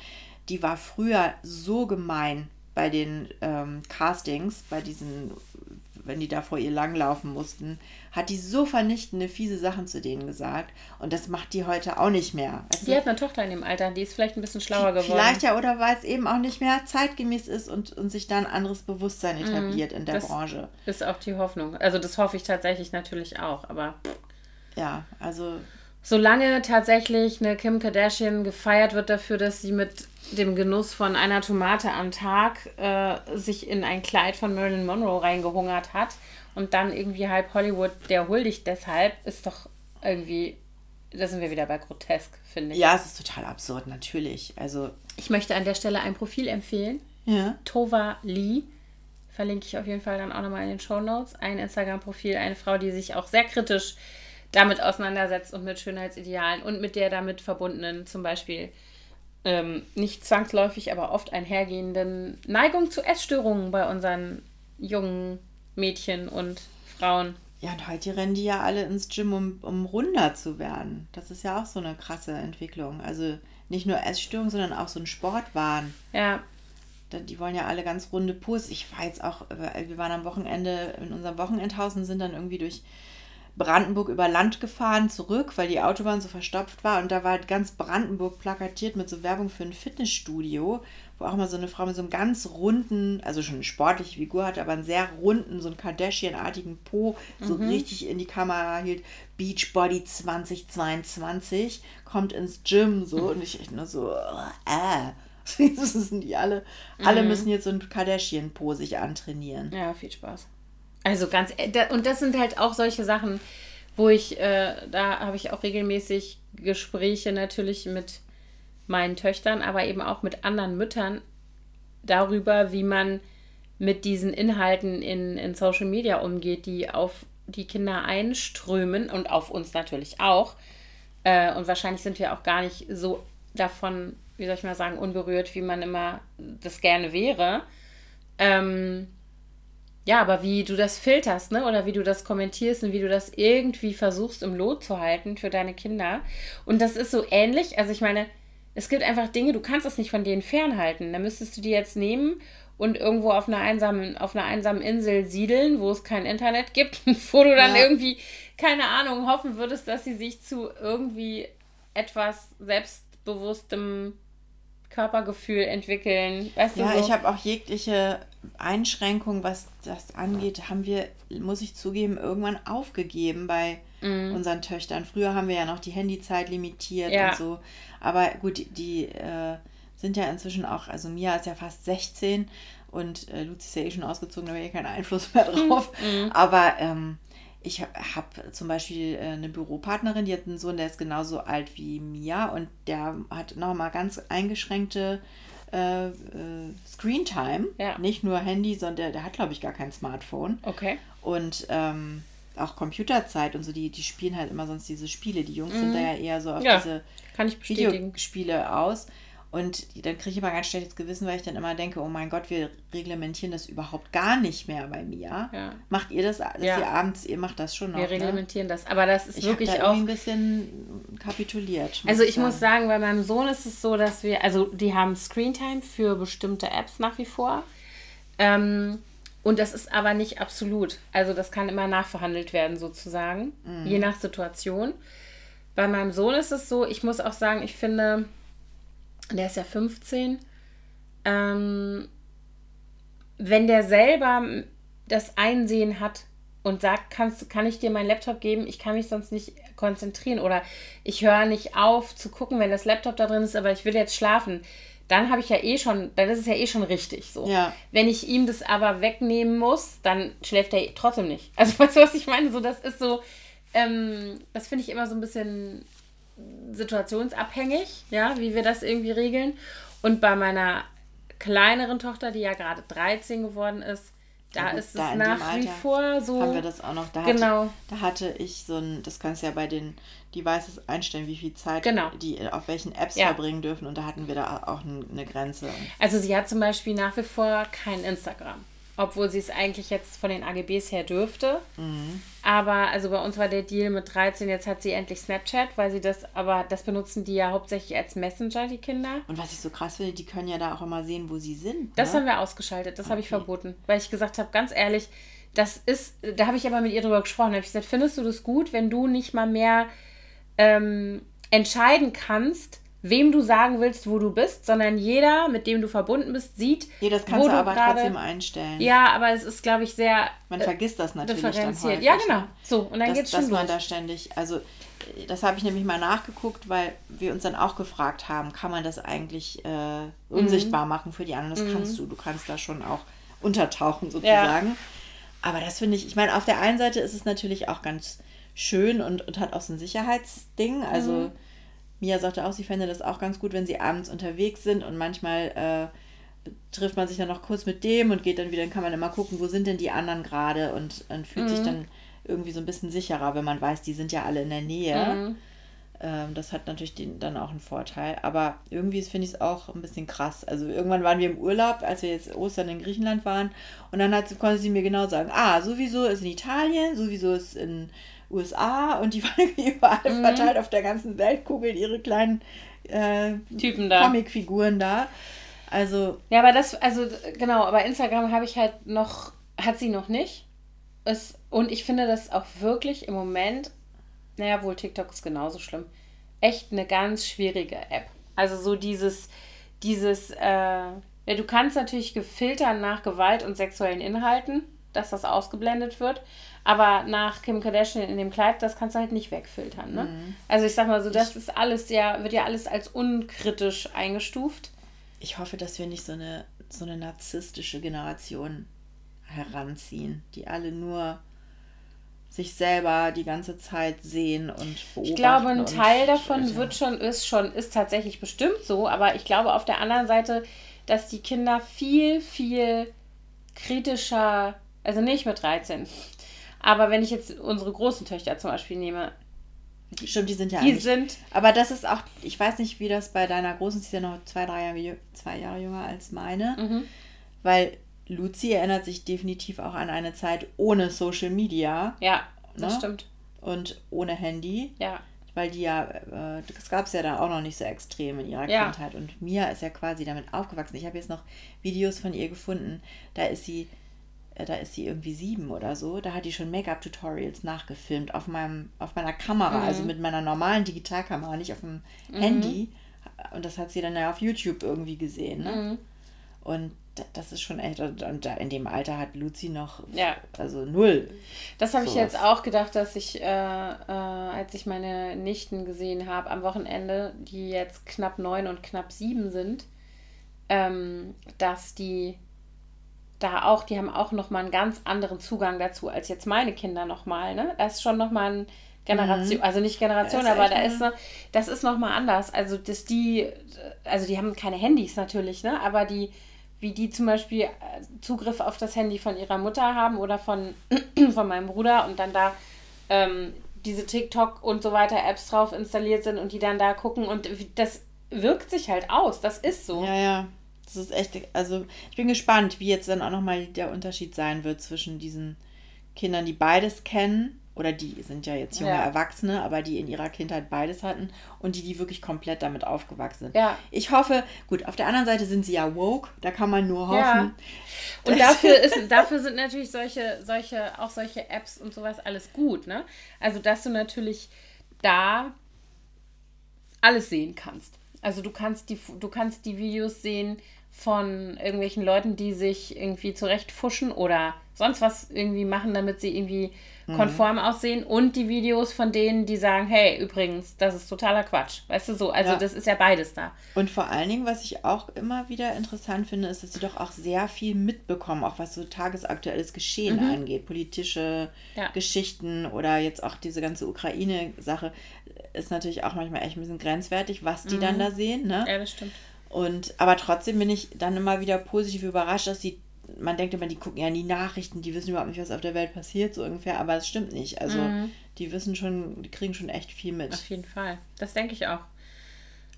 Speaker 2: die war früher so gemein bei den ähm, Castings, bei diesen wenn die da vor ihr langlaufen mussten, hat die so vernichtende, fiese Sachen zu denen gesagt. Und das macht die heute auch nicht mehr.
Speaker 1: Weißt die hat eine Tochter in dem Alter, die ist vielleicht ein bisschen schlauer geworden.
Speaker 2: Vielleicht ja, oder weil es eben auch nicht mehr zeitgemäß ist und, und sich dann ein anderes Bewusstsein mhm. etabliert mm, in der
Speaker 1: das
Speaker 2: Branche.
Speaker 1: Ist auch die Hoffnung. Also das hoffe ich tatsächlich natürlich auch, aber.
Speaker 2: Ja, also.
Speaker 1: Solange tatsächlich eine Kim Kardashian gefeiert wird dafür, dass sie mit dem Genuss von einer Tomate am Tag äh, sich in ein Kleid von Marilyn Monroe reingehungert hat und dann irgendwie halb Hollywood, der huldigt deshalb, ist doch irgendwie, da sind wir wieder bei grotesk, finde
Speaker 2: ich. Ja, es ist total absurd, natürlich. Also
Speaker 1: ich möchte an der Stelle ein Profil empfehlen. Ja. Tova Lee. Verlinke ich auf jeden Fall dann auch nochmal in den Show Notes. Ein Instagram-Profil, eine Frau, die sich auch sehr kritisch damit auseinandersetzt und mit Schönheitsidealen und mit der damit verbundenen, zum Beispiel ähm, nicht zwangsläufig, aber oft einhergehenden Neigung zu Essstörungen bei unseren jungen Mädchen und Frauen.
Speaker 2: Ja, und heute rennen die ja alle ins Gym, um, um runder zu werden. Das ist ja auch so eine krasse Entwicklung. Also nicht nur Essstörungen, sondern auch so ein Sportwahn. Ja. Die wollen ja alle ganz runde Pus. Ich war jetzt auch, wir waren am Wochenende in unserem Wochenendhaus und sind dann irgendwie durch Brandenburg über Land gefahren, zurück, weil die Autobahn so verstopft war. Und da war halt ganz Brandenburg plakatiert mit so Werbung für ein Fitnessstudio, wo auch mal so eine Frau mit so einem ganz runden, also schon eine sportliche Figur hatte, aber einen sehr runden, so einen Kardashian-artigen Po, so mhm. richtig in die Kamera hielt. Beachbody 2022, kommt ins Gym so. Und ich echt nur so, äh. Das sind die alle. Alle mhm. müssen jetzt so ein Kardashian-Po sich antrainieren.
Speaker 1: Ja, viel Spaß. Also ganz, äh, und das sind halt auch solche Sachen, wo ich, äh, da habe ich auch regelmäßig Gespräche natürlich mit meinen Töchtern, aber eben auch mit anderen Müttern darüber, wie man mit diesen Inhalten in, in Social Media umgeht, die auf die Kinder einströmen und auf uns natürlich auch. Äh, und wahrscheinlich sind wir auch gar nicht so davon, wie soll ich mal sagen, unberührt, wie man immer das gerne wäre. Ähm, ja, aber wie du das filterst, ne? Oder wie du das kommentierst und wie du das irgendwie versuchst im Lot zu halten für deine Kinder. Und das ist so ähnlich. Also ich meine, es gibt einfach Dinge, du kannst das nicht von denen fernhalten. Da müsstest du die jetzt nehmen und irgendwo auf einer einsamen, auf einer einsamen Insel siedeln, wo es kein Internet gibt, wo du dann ja. irgendwie, keine Ahnung, hoffen würdest, dass sie sich zu irgendwie etwas selbstbewusstem Körpergefühl entwickeln. Weißt
Speaker 2: ja, so? ich habe auch jegliche Einschränkung, was das angeht, haben wir, muss ich zugeben, irgendwann aufgegeben bei mm. unseren Töchtern. Früher haben wir ja noch die Handyzeit limitiert ja. und so. Aber gut, die, die äh, sind ja inzwischen auch, also Mia ist ja fast 16 und äh, Luzi ist ja eh schon ausgezogen, da wäre ja kein Einfluss mehr drauf. Mm. Aber ähm, ich habe zum Beispiel äh, eine Büropartnerin, die hat einen Sohn, der ist genauso alt wie Mia und der hat nochmal ganz eingeschränkte äh, äh, Screentime. Ja. Nicht nur Handy, sondern der, der hat, glaube ich, gar kein Smartphone. Okay. Und ähm, auch Computerzeit und so, die, die spielen halt immer sonst diese Spiele. Die Jungs mhm. sind da ja eher so auf ja, diese Videospiele aus. Und dann kriege ich immer ganz schlechtes Gewissen, weil ich dann immer denke, oh mein Gott, wir reglementieren das überhaupt gar nicht mehr bei mir. Ja. Macht ihr das, dass ja. ihr abends, ihr macht das schon noch?
Speaker 1: Wir ne? reglementieren ne? das, aber das ist
Speaker 2: ich
Speaker 1: wirklich
Speaker 2: da auch ein bisschen kapituliert.
Speaker 1: Also ich sagen. muss sagen, bei meinem Sohn ist es so, dass wir, also die haben Screentime für bestimmte Apps nach wie vor. Ähm, und das ist aber nicht absolut. Also das kann immer nachverhandelt werden sozusagen, mhm. je nach Situation. Bei meinem Sohn ist es so, ich muss auch sagen, ich finde der ist ja 15, ähm, wenn der selber das Einsehen hat und sagt, kannst, kann ich dir meinen Laptop geben, ich kann mich sonst nicht konzentrieren oder ich höre nicht auf zu gucken, wenn das Laptop da drin ist, aber ich will jetzt schlafen, dann habe ich ja eh schon, dann ist es ja eh schon richtig so. Ja. Wenn ich ihm das aber wegnehmen muss, dann schläft er trotzdem nicht. Also weißt du, was ich meine? So, das ist so, ähm, das finde ich immer so ein bisschen situationsabhängig, ja, wie wir das irgendwie regeln. Und bei meiner kleineren Tochter, die ja gerade 13 geworden ist, da ist da es nach wie vor so. Haben wir das auch
Speaker 2: noch? Da genau. Hatte, da hatte ich so ein, das kannst du ja bei den Devices einstellen, wie viel Zeit genau. die auf welchen Apps ja. verbringen dürfen. Und da hatten wir da auch eine Grenze.
Speaker 1: Also sie hat zum Beispiel nach wie vor kein Instagram obwohl sie es eigentlich jetzt von den AGBs her dürfte. Mhm. Aber also bei uns war der Deal mit 13, jetzt hat sie endlich Snapchat, weil sie das, aber das benutzen die ja hauptsächlich als Messenger, die Kinder.
Speaker 2: Und was ich so krass finde, die können ja da auch immer sehen, wo sie sind.
Speaker 1: Das ne? haben wir ausgeschaltet, das okay. habe ich verboten, weil ich gesagt habe, ganz ehrlich, das ist, da habe ich aber mit ihr drüber gesprochen, da habe ich gesagt, findest du das gut, wenn du nicht mal mehr ähm, entscheiden kannst, wem du sagen willst, wo du bist, sondern jeder, mit dem du verbunden bist, sieht. Ja, das kannst du aber grade, trotzdem einstellen. Ja, aber es ist, glaube ich, sehr. Man vergisst das natürlich
Speaker 2: differenziert. dann häufig. Ja, genau. So, und dann geht es schon. Dass man da ständig, also das habe ich nämlich mal nachgeguckt, weil wir uns dann auch gefragt haben, kann man das eigentlich äh, unsichtbar mhm. machen für die anderen? Das mhm. kannst du. Du kannst da schon auch untertauchen sozusagen. Ja. Aber das finde ich, ich meine, auf der einen Seite ist es natürlich auch ganz schön und, und hat auch so ein Sicherheitsding. Also mhm Mia sagte auch, sie fände das auch ganz gut, wenn sie abends unterwegs sind und manchmal äh, trifft man sich dann noch kurz mit dem und geht dann wieder, dann kann man immer gucken, wo sind denn die anderen gerade und, und fühlt mhm. sich dann irgendwie so ein bisschen sicherer, wenn man weiß, die sind ja alle in der Nähe. Mhm. Ähm, das hat natürlich den, dann auch einen Vorteil. Aber irgendwie finde ich es auch ein bisschen krass. Also irgendwann waren wir im Urlaub, als wir jetzt Ostern in Griechenland waren und dann hat, konnte sie mir genau sagen, ah, sowieso ist in Italien, sowieso ist in USA und die waren überall mhm. verteilt auf der ganzen Weltkugel, ihre kleinen äh, Typen da. Comicfiguren da. Also.
Speaker 1: Ja, aber das, also genau, aber Instagram habe ich halt noch, hat sie noch nicht. Es, und ich finde das auch wirklich im Moment, naja, wohl TikTok ist genauso schlimm, echt eine ganz schwierige App. Also so dieses, dieses, äh, ja, du kannst natürlich gefiltern nach Gewalt und sexuellen Inhalten, dass das ausgeblendet wird. Aber nach Kim Kardashian in dem Kleid, das kannst du halt nicht wegfiltern. Ne? Mhm. Also ich sag mal so, das ist alles ja, wird ja alles als unkritisch eingestuft.
Speaker 2: Ich hoffe, dass wir nicht so eine, so eine narzisstische Generation heranziehen, die alle nur sich selber die ganze Zeit sehen und beobachten.
Speaker 1: Ich glaube, ein Teil davon wird schon, ist schon, ist tatsächlich bestimmt so, aber ich glaube auf der anderen Seite, dass die Kinder viel, viel kritischer, also nicht mit 13, aber wenn ich jetzt unsere großen Töchter zum Beispiel nehme, Stimmt, die sind
Speaker 2: ja die sind. Aber das ist auch, ich weiß nicht, wie das bei deiner großen, sie ist ja noch zwei, drei Jahre, zwei Jahre jünger als meine, mhm. weil Luzi erinnert sich definitiv auch an eine Zeit ohne Social Media. Ja, das ne? stimmt. Und ohne Handy. Ja. Weil die ja, äh, das gab es ja da auch noch nicht so extrem in ihrer ja. Kindheit. Und Mia ist ja quasi damit aufgewachsen. Ich habe jetzt noch Videos von ihr gefunden. Da ist sie da ist sie irgendwie sieben oder so, da hat die schon Make-up-Tutorials nachgefilmt auf, meinem, auf meiner Kamera, mhm. also mit meiner normalen Digitalkamera, nicht auf dem mhm. Handy. Und das hat sie dann ja auf YouTube irgendwie gesehen. Ne? Mhm. Und das ist schon echt, und in dem Alter hat Luzi noch, ja. also null.
Speaker 1: Das habe ich jetzt auch gedacht, dass ich, äh, äh, als ich meine Nichten gesehen habe am Wochenende, die jetzt knapp neun und knapp sieben sind, ähm, dass die da auch, die haben auch nochmal einen ganz anderen Zugang dazu als jetzt meine Kinder nochmal. Ne? Das ist schon nochmal ein Generation, mhm. also nicht Generation, aber da ist ne, das ist nochmal anders. Also dass die, also die haben keine Handys natürlich, ne? Aber die, wie die zum Beispiel äh, Zugriff auf das Handy von ihrer Mutter haben oder von, von meinem Bruder und dann da ähm, diese TikTok und so weiter Apps drauf installiert sind und die dann da gucken und das wirkt sich halt aus. Das ist so.
Speaker 2: Ja, ja. Das ist echt, also ich bin gespannt, wie jetzt dann auch nochmal der Unterschied sein wird zwischen diesen Kindern, die beides kennen, oder die sind ja jetzt junge ja. Erwachsene, aber die in ihrer Kindheit beides hatten und die, die wirklich komplett damit aufgewachsen sind. Ja. Ich hoffe, gut, auf der anderen Seite sind sie ja woke, da kann man nur hoffen. Ja.
Speaker 1: Und dafür, ist, dafür sind natürlich solche, solche, auch solche Apps und sowas alles gut, ne? Also, dass du natürlich da alles sehen kannst. Also du kannst die, du kannst die Videos sehen, von irgendwelchen Leuten, die sich irgendwie zurechtfuschen oder sonst was irgendwie machen, damit sie irgendwie mhm. konform aussehen und die Videos von denen, die sagen, hey, übrigens, das ist totaler Quatsch. Weißt du so, also ja. das ist ja beides da.
Speaker 2: Und vor allen Dingen, was ich auch immer wieder interessant finde, ist, dass sie doch auch sehr viel mitbekommen, auch was so tagesaktuelles Geschehen mhm. angeht, politische ja. Geschichten oder jetzt auch diese ganze Ukraine-Sache ist natürlich auch manchmal echt ein bisschen grenzwertig, was die mhm. dann da sehen. Ne?
Speaker 1: Ja, das stimmt.
Speaker 2: Und, aber trotzdem bin ich dann immer wieder positiv überrascht, dass sie, man denkt immer, die gucken ja die Nachrichten, die wissen überhaupt nicht, was auf der Welt passiert, so ungefähr, aber es stimmt nicht. Also mhm. die wissen schon, die kriegen schon echt viel mit.
Speaker 1: Auf jeden Fall. Das denke ich auch.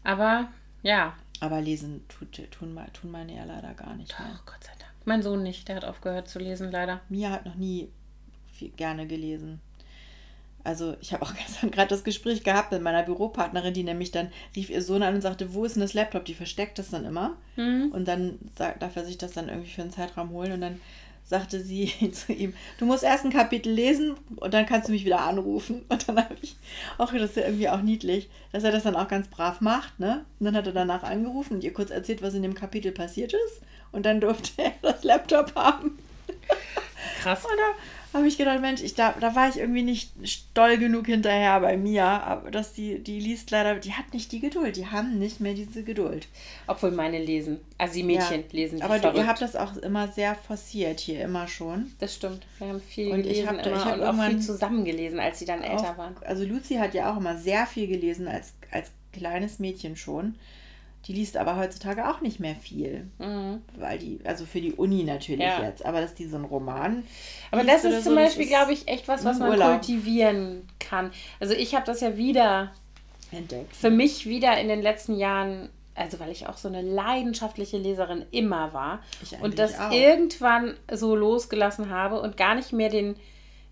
Speaker 1: Aber ja.
Speaker 2: Aber lesen tut, tun, tun meine ja leider gar nicht.
Speaker 1: Mehr. Oh, Gott sei Dank. Mein Sohn nicht, der hat aufgehört zu lesen, leider.
Speaker 2: Mia hat noch nie viel, gerne gelesen. Also ich habe auch gestern gerade das Gespräch gehabt mit meiner Büropartnerin, die nämlich dann rief ihr Sohn an und sagte, wo ist denn das Laptop? Die versteckt das dann immer. Mhm. Und dann sagt, darf er sich das dann irgendwie für einen Zeitraum holen. Und dann sagte sie zu ihm, du musst erst ein Kapitel lesen und dann kannst du mich wieder anrufen. Und dann habe ich auch das ist ja irgendwie auch niedlich, dass er das dann auch ganz brav macht. Ne? Und dann hat er danach angerufen und ihr kurz erzählt, was in dem Kapitel passiert ist. Und dann durfte er das Laptop haben. Krass. Und da habe ich gedacht, Mensch, ich, da, da war ich irgendwie nicht doll genug hinterher bei mir, aber dass die, die liest leider, die hat nicht die Geduld, die haben nicht mehr diese Geduld.
Speaker 1: Obwohl meine lesen, also die Mädchen ja, lesen.
Speaker 2: aber du, ihr habt das auch immer sehr forciert hier, immer schon.
Speaker 1: Das stimmt, wir haben viel und gelesen ich hab, immer ich hab und auch viel zusammengelesen, als sie dann älter
Speaker 2: auch,
Speaker 1: waren.
Speaker 2: Also Lucy hat ja auch immer sehr viel gelesen als, als kleines Mädchen schon. Die liest aber heutzutage auch nicht mehr viel. Mhm. Weil die, also für die Uni natürlich ja. jetzt, aber dass die so einen Roman.
Speaker 1: Aber das ist zum so, Beispiel, glaube ich, echt was, was man Urlaub. kultivieren kann. Also ich habe das ja wieder entdeckt. Für mich wieder in den letzten Jahren, also weil ich auch so eine leidenschaftliche Leserin immer war und das auch. irgendwann so losgelassen habe und gar nicht mehr den.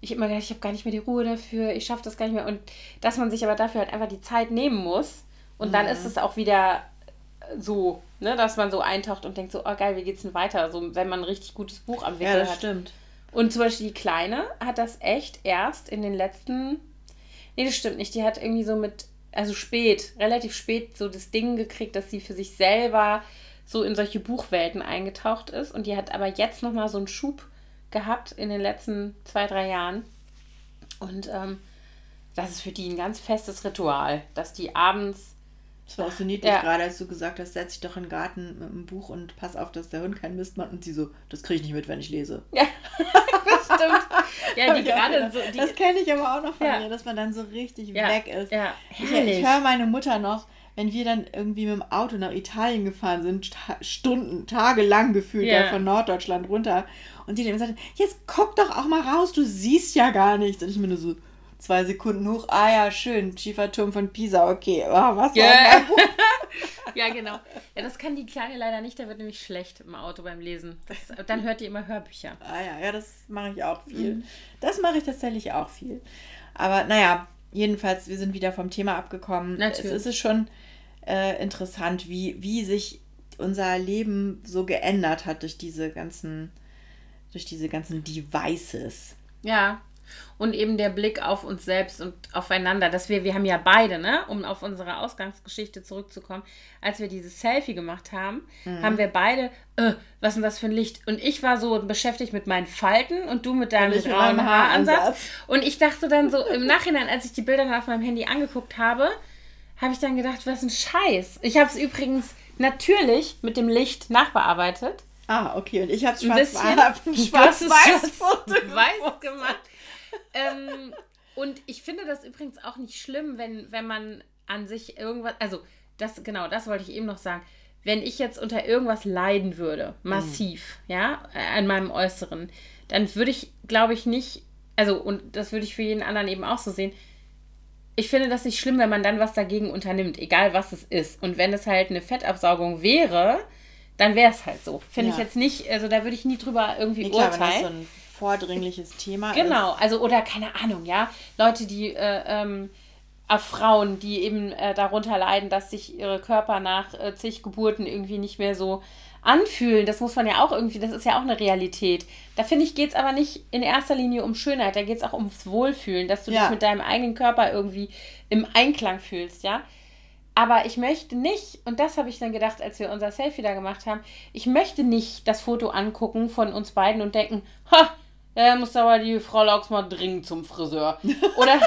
Speaker 1: Ich immer gedacht, ich habe gar nicht mehr die Ruhe dafür, ich schaffe das gar nicht mehr. Und dass man sich aber dafür halt einfach die Zeit nehmen muss. Und mhm. dann ist es auch wieder so, ne, dass man so eintaucht und denkt so, oh geil, wie geht's denn weiter? So, wenn man ein richtig gutes Buch am Wickel hat. Ja, das hat. stimmt. Und zum Beispiel die Kleine hat das echt erst in den letzten, nee, das stimmt nicht, die hat irgendwie so mit, also spät, relativ spät so das Ding gekriegt, dass sie für sich selber so in solche Buchwelten eingetaucht ist und die hat aber jetzt nochmal so einen Schub gehabt in den letzten zwei, drei Jahren und ähm, das ist für die ein ganz festes Ritual, dass die abends
Speaker 2: das war auch so niedlich, ja. gerade als du gesagt hast, setz dich doch in den Garten mit einem Buch und pass auf, dass der Hund keinen Mist macht. Und sie so, das kriege ich nicht mit, wenn ich lese. Ja, das stimmt. Ja, die gerade so. Die das kenne ich aber auch noch von ja. mir, dass man dann so richtig ja. weg ist. Ja, ich, ich höre meine Mutter noch, wenn wir dann irgendwie mit dem Auto nach Italien gefahren sind, Stunden, tagelang gefühlt, ja, von Norddeutschland runter. Und die dann sagt, jetzt guck doch auch mal raus, du siehst ja gar nichts. Und ich mir nur so, zwei Sekunden hoch. Ah ja, schön. Schieferturm von Pisa. Okay. Oh, was yeah.
Speaker 1: Ja, genau. Ja, das kann die Kleine leider nicht. Da wird nämlich schlecht im Auto beim Lesen. Das, dann hört die immer Hörbücher.
Speaker 2: Ah ja, ja, das mache ich auch viel. Mhm. Das mache ich tatsächlich auch viel. Aber naja, jedenfalls, wir sind wieder vom Thema abgekommen. Natürlich. Es ist schon äh, interessant, wie, wie sich unser Leben so geändert hat durch diese ganzen, durch diese ganzen Devices.
Speaker 1: Ja, und eben der Blick auf uns selbst und aufeinander, dass wir, wir haben ja beide, ne, um auf unsere Ausgangsgeschichte zurückzukommen, als wir dieses Selfie gemacht haben, mhm. haben wir beide, äh, was ist denn das für ein Licht? Und ich war so beschäftigt mit meinen Falten und du mit deinem grauen Haaransatz. Und ich dachte dann so im Nachhinein, als ich die Bilder dann auf meinem Handy angeguckt habe, habe ich dann gedacht, was ein Scheiß. Ich habe es übrigens natürlich mit dem Licht nachbearbeitet.
Speaker 2: Ah, okay. Und ich habe es schwarz-weiß schwarz,
Speaker 1: schwarz gemacht ähm, und ich finde das übrigens auch nicht schlimm, wenn, wenn man an sich irgendwas, also das, genau, das wollte ich eben noch sagen. Wenn ich jetzt unter irgendwas leiden würde, massiv, mhm. ja, an meinem Äußeren, dann würde ich, glaube ich, nicht, also, und das würde ich für jeden anderen eben auch so sehen, ich finde das nicht schlimm, wenn man dann was dagegen unternimmt, egal was es ist. Und wenn es halt eine Fettabsaugung wäre, dann wäre es halt so. Finde ja. ich jetzt nicht, also da würde ich nie drüber irgendwie nee, klar, urteilen.
Speaker 2: Vordringliches Thema
Speaker 1: genau, ist. also oder keine Ahnung, ja, Leute, die äh, ähm, äh, Frauen, die eben äh, darunter leiden, dass sich ihre Körper nach äh, zig Geburten irgendwie nicht mehr so anfühlen. Das muss man ja auch irgendwie, das ist ja auch eine Realität. Da finde ich, geht es aber nicht in erster Linie um Schönheit, da geht es auch ums Wohlfühlen, dass du ja. dich mit deinem eigenen Körper irgendwie im Einklang fühlst, ja. Aber ich möchte nicht, und das habe ich dann gedacht, als wir unser Selfie da gemacht haben, ich möchte nicht das Foto angucken von uns beiden und denken, ha, äh, muss aber die Frau Laux mal dringend zum Friseur. Oder,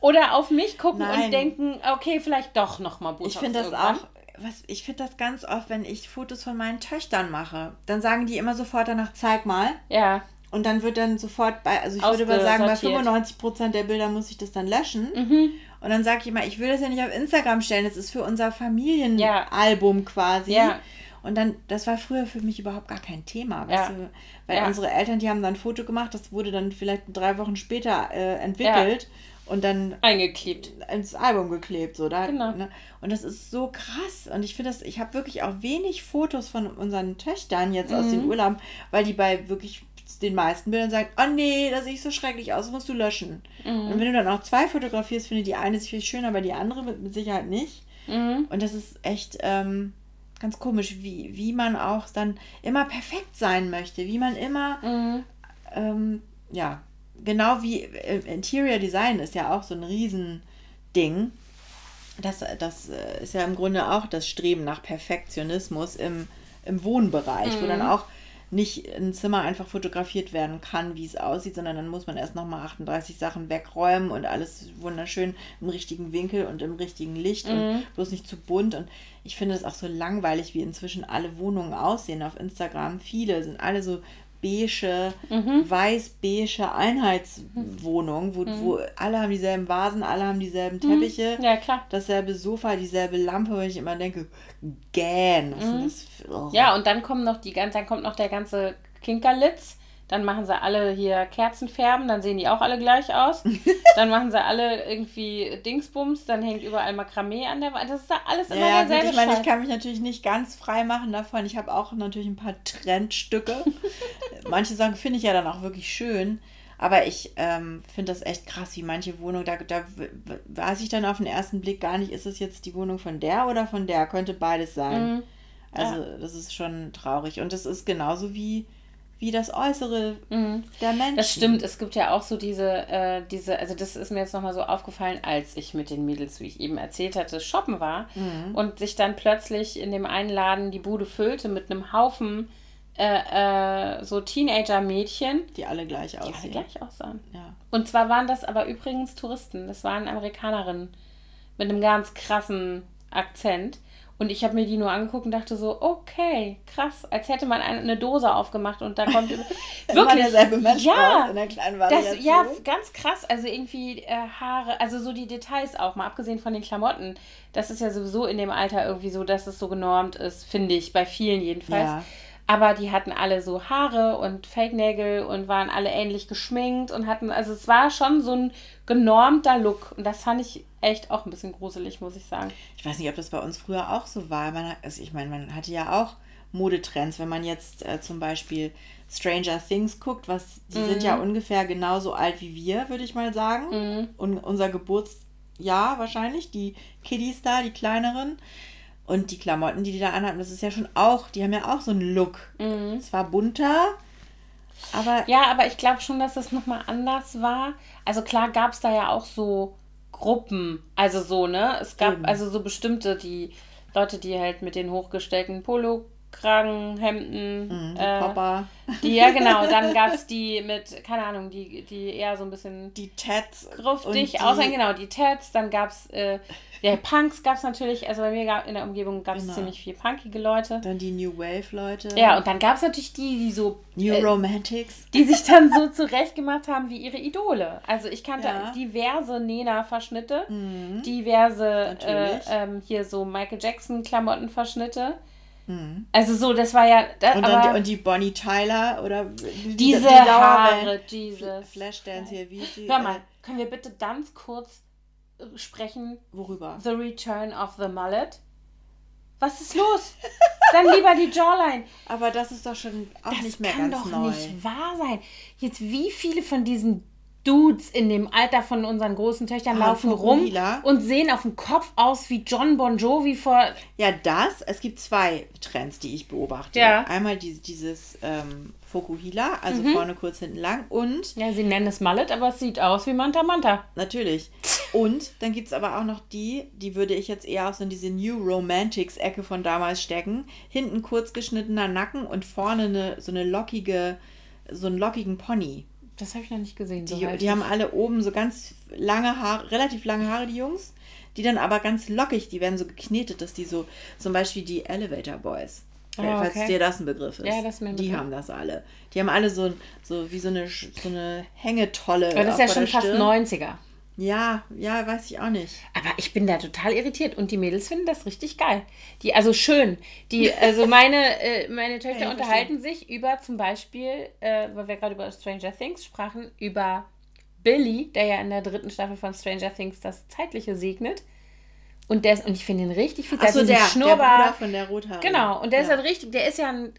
Speaker 1: oder auf mich gucken Nein. und denken, okay, vielleicht doch nochmal
Speaker 2: Botox Ich finde das irgendwann. auch, was, ich finde das ganz oft, wenn ich Fotos von meinen Töchtern mache, dann sagen die immer sofort danach, zeig mal. Ja. Und dann wird dann sofort bei, also ich würde mal sagen, bei 95 Prozent der Bilder muss ich das dann löschen. Mhm. Und dann sage ich immer, ich will das ja nicht auf Instagram stellen, das ist für unser Familienalbum ja. quasi. Ja. Und dann, das war früher für mich überhaupt gar kein Thema. Ja. Du, weil ja. unsere Eltern, die haben dann ein Foto gemacht, das wurde dann vielleicht drei Wochen später äh, entwickelt und dann
Speaker 1: eingeklebt
Speaker 2: ins Album geklebt so da genau. ne? und das ist so krass und ich finde das ich habe wirklich auch wenig Fotos von unseren Töchtern jetzt mhm. aus den Urlauben weil die bei wirklich den meisten Bildern sagen, oh nee, das sieht so schrecklich aus, das musst du löschen. Mhm. Und wenn du dann auch zwei fotografierst, finde die eine sich viel schöner, aber die andere mit, mit Sicherheit nicht. Mhm. Und das ist echt ähm, ganz komisch, wie, wie man auch dann immer perfekt sein möchte, wie man immer, mhm. ähm, ja, genau wie äh, Interior Design ist ja auch so ein Riesending. Das, das äh, ist ja im Grunde auch das Streben nach Perfektionismus im, im Wohnbereich, wo dann mhm. auch nicht ein Zimmer einfach fotografiert werden kann, wie es aussieht, sondern dann muss man erst nochmal 38 Sachen wegräumen und alles wunderschön im richtigen Winkel und im richtigen Licht mhm. und bloß nicht zu bunt. Und ich finde es auch so langweilig, wie inzwischen alle Wohnungen aussehen auf Instagram. Viele sind alle so beige, mhm. weiß-beige Einheitswohnung, wo, mhm. wo alle haben dieselben Vasen, alle haben dieselben mhm. Teppiche, ja, klar. dasselbe Sofa, dieselbe Lampe, wo ich immer denke, gähn.
Speaker 1: Mhm. Oh. Ja, und dann kommen noch die dann kommt noch der ganze Kinkerlitz dann machen sie alle hier Kerzenfärben, dann sehen die auch alle gleich aus. dann machen sie alle irgendwie Dingsbums, dann hängt überall Makramee an der Wand. Das ist da alles immer
Speaker 2: ja, derselbe gut, Ich meine, ich kann mich natürlich nicht ganz frei machen davon. Ich habe auch natürlich ein paar Trendstücke. manche Sachen finde ich ja dann auch wirklich schön. Aber ich ähm, finde das echt krass, wie manche Wohnungen, da, da weiß ich dann auf den ersten Blick gar nicht, ist es jetzt die Wohnung von der oder von der? Könnte beides sein. Mhm. Also ja. das ist schon traurig. Und das ist genauso wie wie das Äußere mhm.
Speaker 1: der Menschen. Das stimmt, es gibt ja auch so diese, äh, diese, also das ist mir jetzt nochmal so aufgefallen, als ich mit den Mädels, wie ich eben erzählt hatte, shoppen war mhm. und sich dann plötzlich in dem einen Laden die Bude füllte mit einem Haufen äh, äh, so Teenager-Mädchen.
Speaker 2: Die alle gleich aussehen. Die alle gleich
Speaker 1: aussahen. Ja. Und zwar waren das aber übrigens Touristen, das waren Amerikanerinnen mit einem ganz krassen Akzent. Und ich habe mir die nur angeguckt und dachte so, okay, krass, als hätte man eine Dose aufgemacht und da kommt wirklich derselbe Mensch ja, in der kleinen Variation. Das, ja, ganz krass. Also irgendwie äh, Haare, also so die Details auch, mal abgesehen von den Klamotten. Das ist ja sowieso in dem Alter irgendwie so, dass es so genormt ist, finde ich, bei vielen jedenfalls. Ja. Aber die hatten alle so Haare und Fake-Nägel und waren alle ähnlich geschminkt und hatten, also es war schon so ein genormter Look. Und das fand ich echt auch ein bisschen gruselig, muss ich sagen.
Speaker 2: Ich weiß nicht, ob das bei uns früher auch so war. Man, also ich meine, man hatte ja auch Modetrends. Wenn man jetzt äh, zum Beispiel Stranger Things guckt, was die mhm. sind ja ungefähr genauso alt wie wir, würde ich mal sagen. Mhm. Und unser Geburtsjahr wahrscheinlich, die Kiddies da, die kleineren. Und die Klamotten, die die da anhatten, das ist ja schon auch, die haben ja auch so einen Look. Mhm. Zwar bunter,
Speaker 1: aber. Ja, aber ich glaube schon, dass das nochmal anders war. Also klar gab es da ja auch so Gruppen. Also so, ne? Es gab Eben. also so bestimmte, die Leute, die halt mit den hochgestellten Polo Kragenhemden. Mhm, äh, Papa. Die, ja, genau. Dann gab es die mit, keine Ahnung, die, die eher so ein bisschen. Die Tats. Gruftig aussehen, genau, die Tats. Dann gab es, äh, ja, Punks gab es natürlich, also bei mir gab, in der Umgebung gab es genau. ziemlich viel punkige Leute.
Speaker 2: Dann die New Wave-Leute.
Speaker 1: Ja, und dann gab es natürlich die, die so.
Speaker 2: New äh, Romantics.
Speaker 1: Die sich dann so zurechtgemacht haben wie ihre Idole. Also ich kannte ja. diverse Nena-Verschnitte, mhm. diverse äh, ähm, hier so Michael Jackson-Klamottenverschnitte. Mhm. Also so, das war ja.
Speaker 2: Das, und, dann, und die Bonnie Tyler oder die, diese die Haare, Jesus.
Speaker 1: Flashdance hier, wie sie. Hör mal, können wir bitte ganz kurz äh, sprechen?
Speaker 2: Worüber?
Speaker 1: The Return of the Mullet. Was ist los? Dann lieber die Jawline.
Speaker 2: Aber das ist doch schon auch das nicht mehr ganz neu. Das kann doch
Speaker 1: nicht wahr sein. Jetzt wie viele von diesen Dudes in dem Alter von unseren großen Töchtern ah, laufen rum und sehen auf dem Kopf aus wie John Bon Jovi vor.
Speaker 2: Ja, das. Es gibt zwei Trends, die ich beobachte. Ja. Einmal die, dieses ähm, Fokuhila, also mhm. vorne kurz, hinten lang und.
Speaker 1: Ja, sie nennen es Mallet, aber es sieht aus wie Manta Manta.
Speaker 2: Natürlich. Und dann gibt es aber auch noch die, die würde ich jetzt eher auch so in diese New Romantics-Ecke von damals stecken. Hinten kurz geschnittener Nacken und vorne eine, so eine lockige, so einen lockigen Pony.
Speaker 1: Das habe ich noch nicht gesehen.
Speaker 2: So die, die haben alle oben so ganz lange Haare, relativ lange Haare, die Jungs. Die dann aber ganz lockig, die werden so geknetet, dass die so, zum Beispiel die Elevator Boys. Oh, okay. Falls dir das ein Begriff ist. Ja, das ist mir ein Begriff. Die haben das alle. Die haben alle so, so wie so eine, so eine Hängetolle. Aber das ist ja schon fast 90er. Ja, ja, weiß ich auch nicht.
Speaker 1: Aber ich bin da total irritiert und die Mädels finden das richtig geil. Die, also schön. Die, also meine, äh, meine Töchter ja, unterhalten sich über zum Beispiel, äh, weil wir gerade über Stranger Things sprachen, über Billy, der ja in der dritten Staffel von Stranger Things das Zeitliche segnet. Und der ist, und ich finde ihn richtig viel. Achso, der, Schnurrbart. der Bruder von der Rothaare. Genau, und der ja. ist halt richtig, der ist ja ein,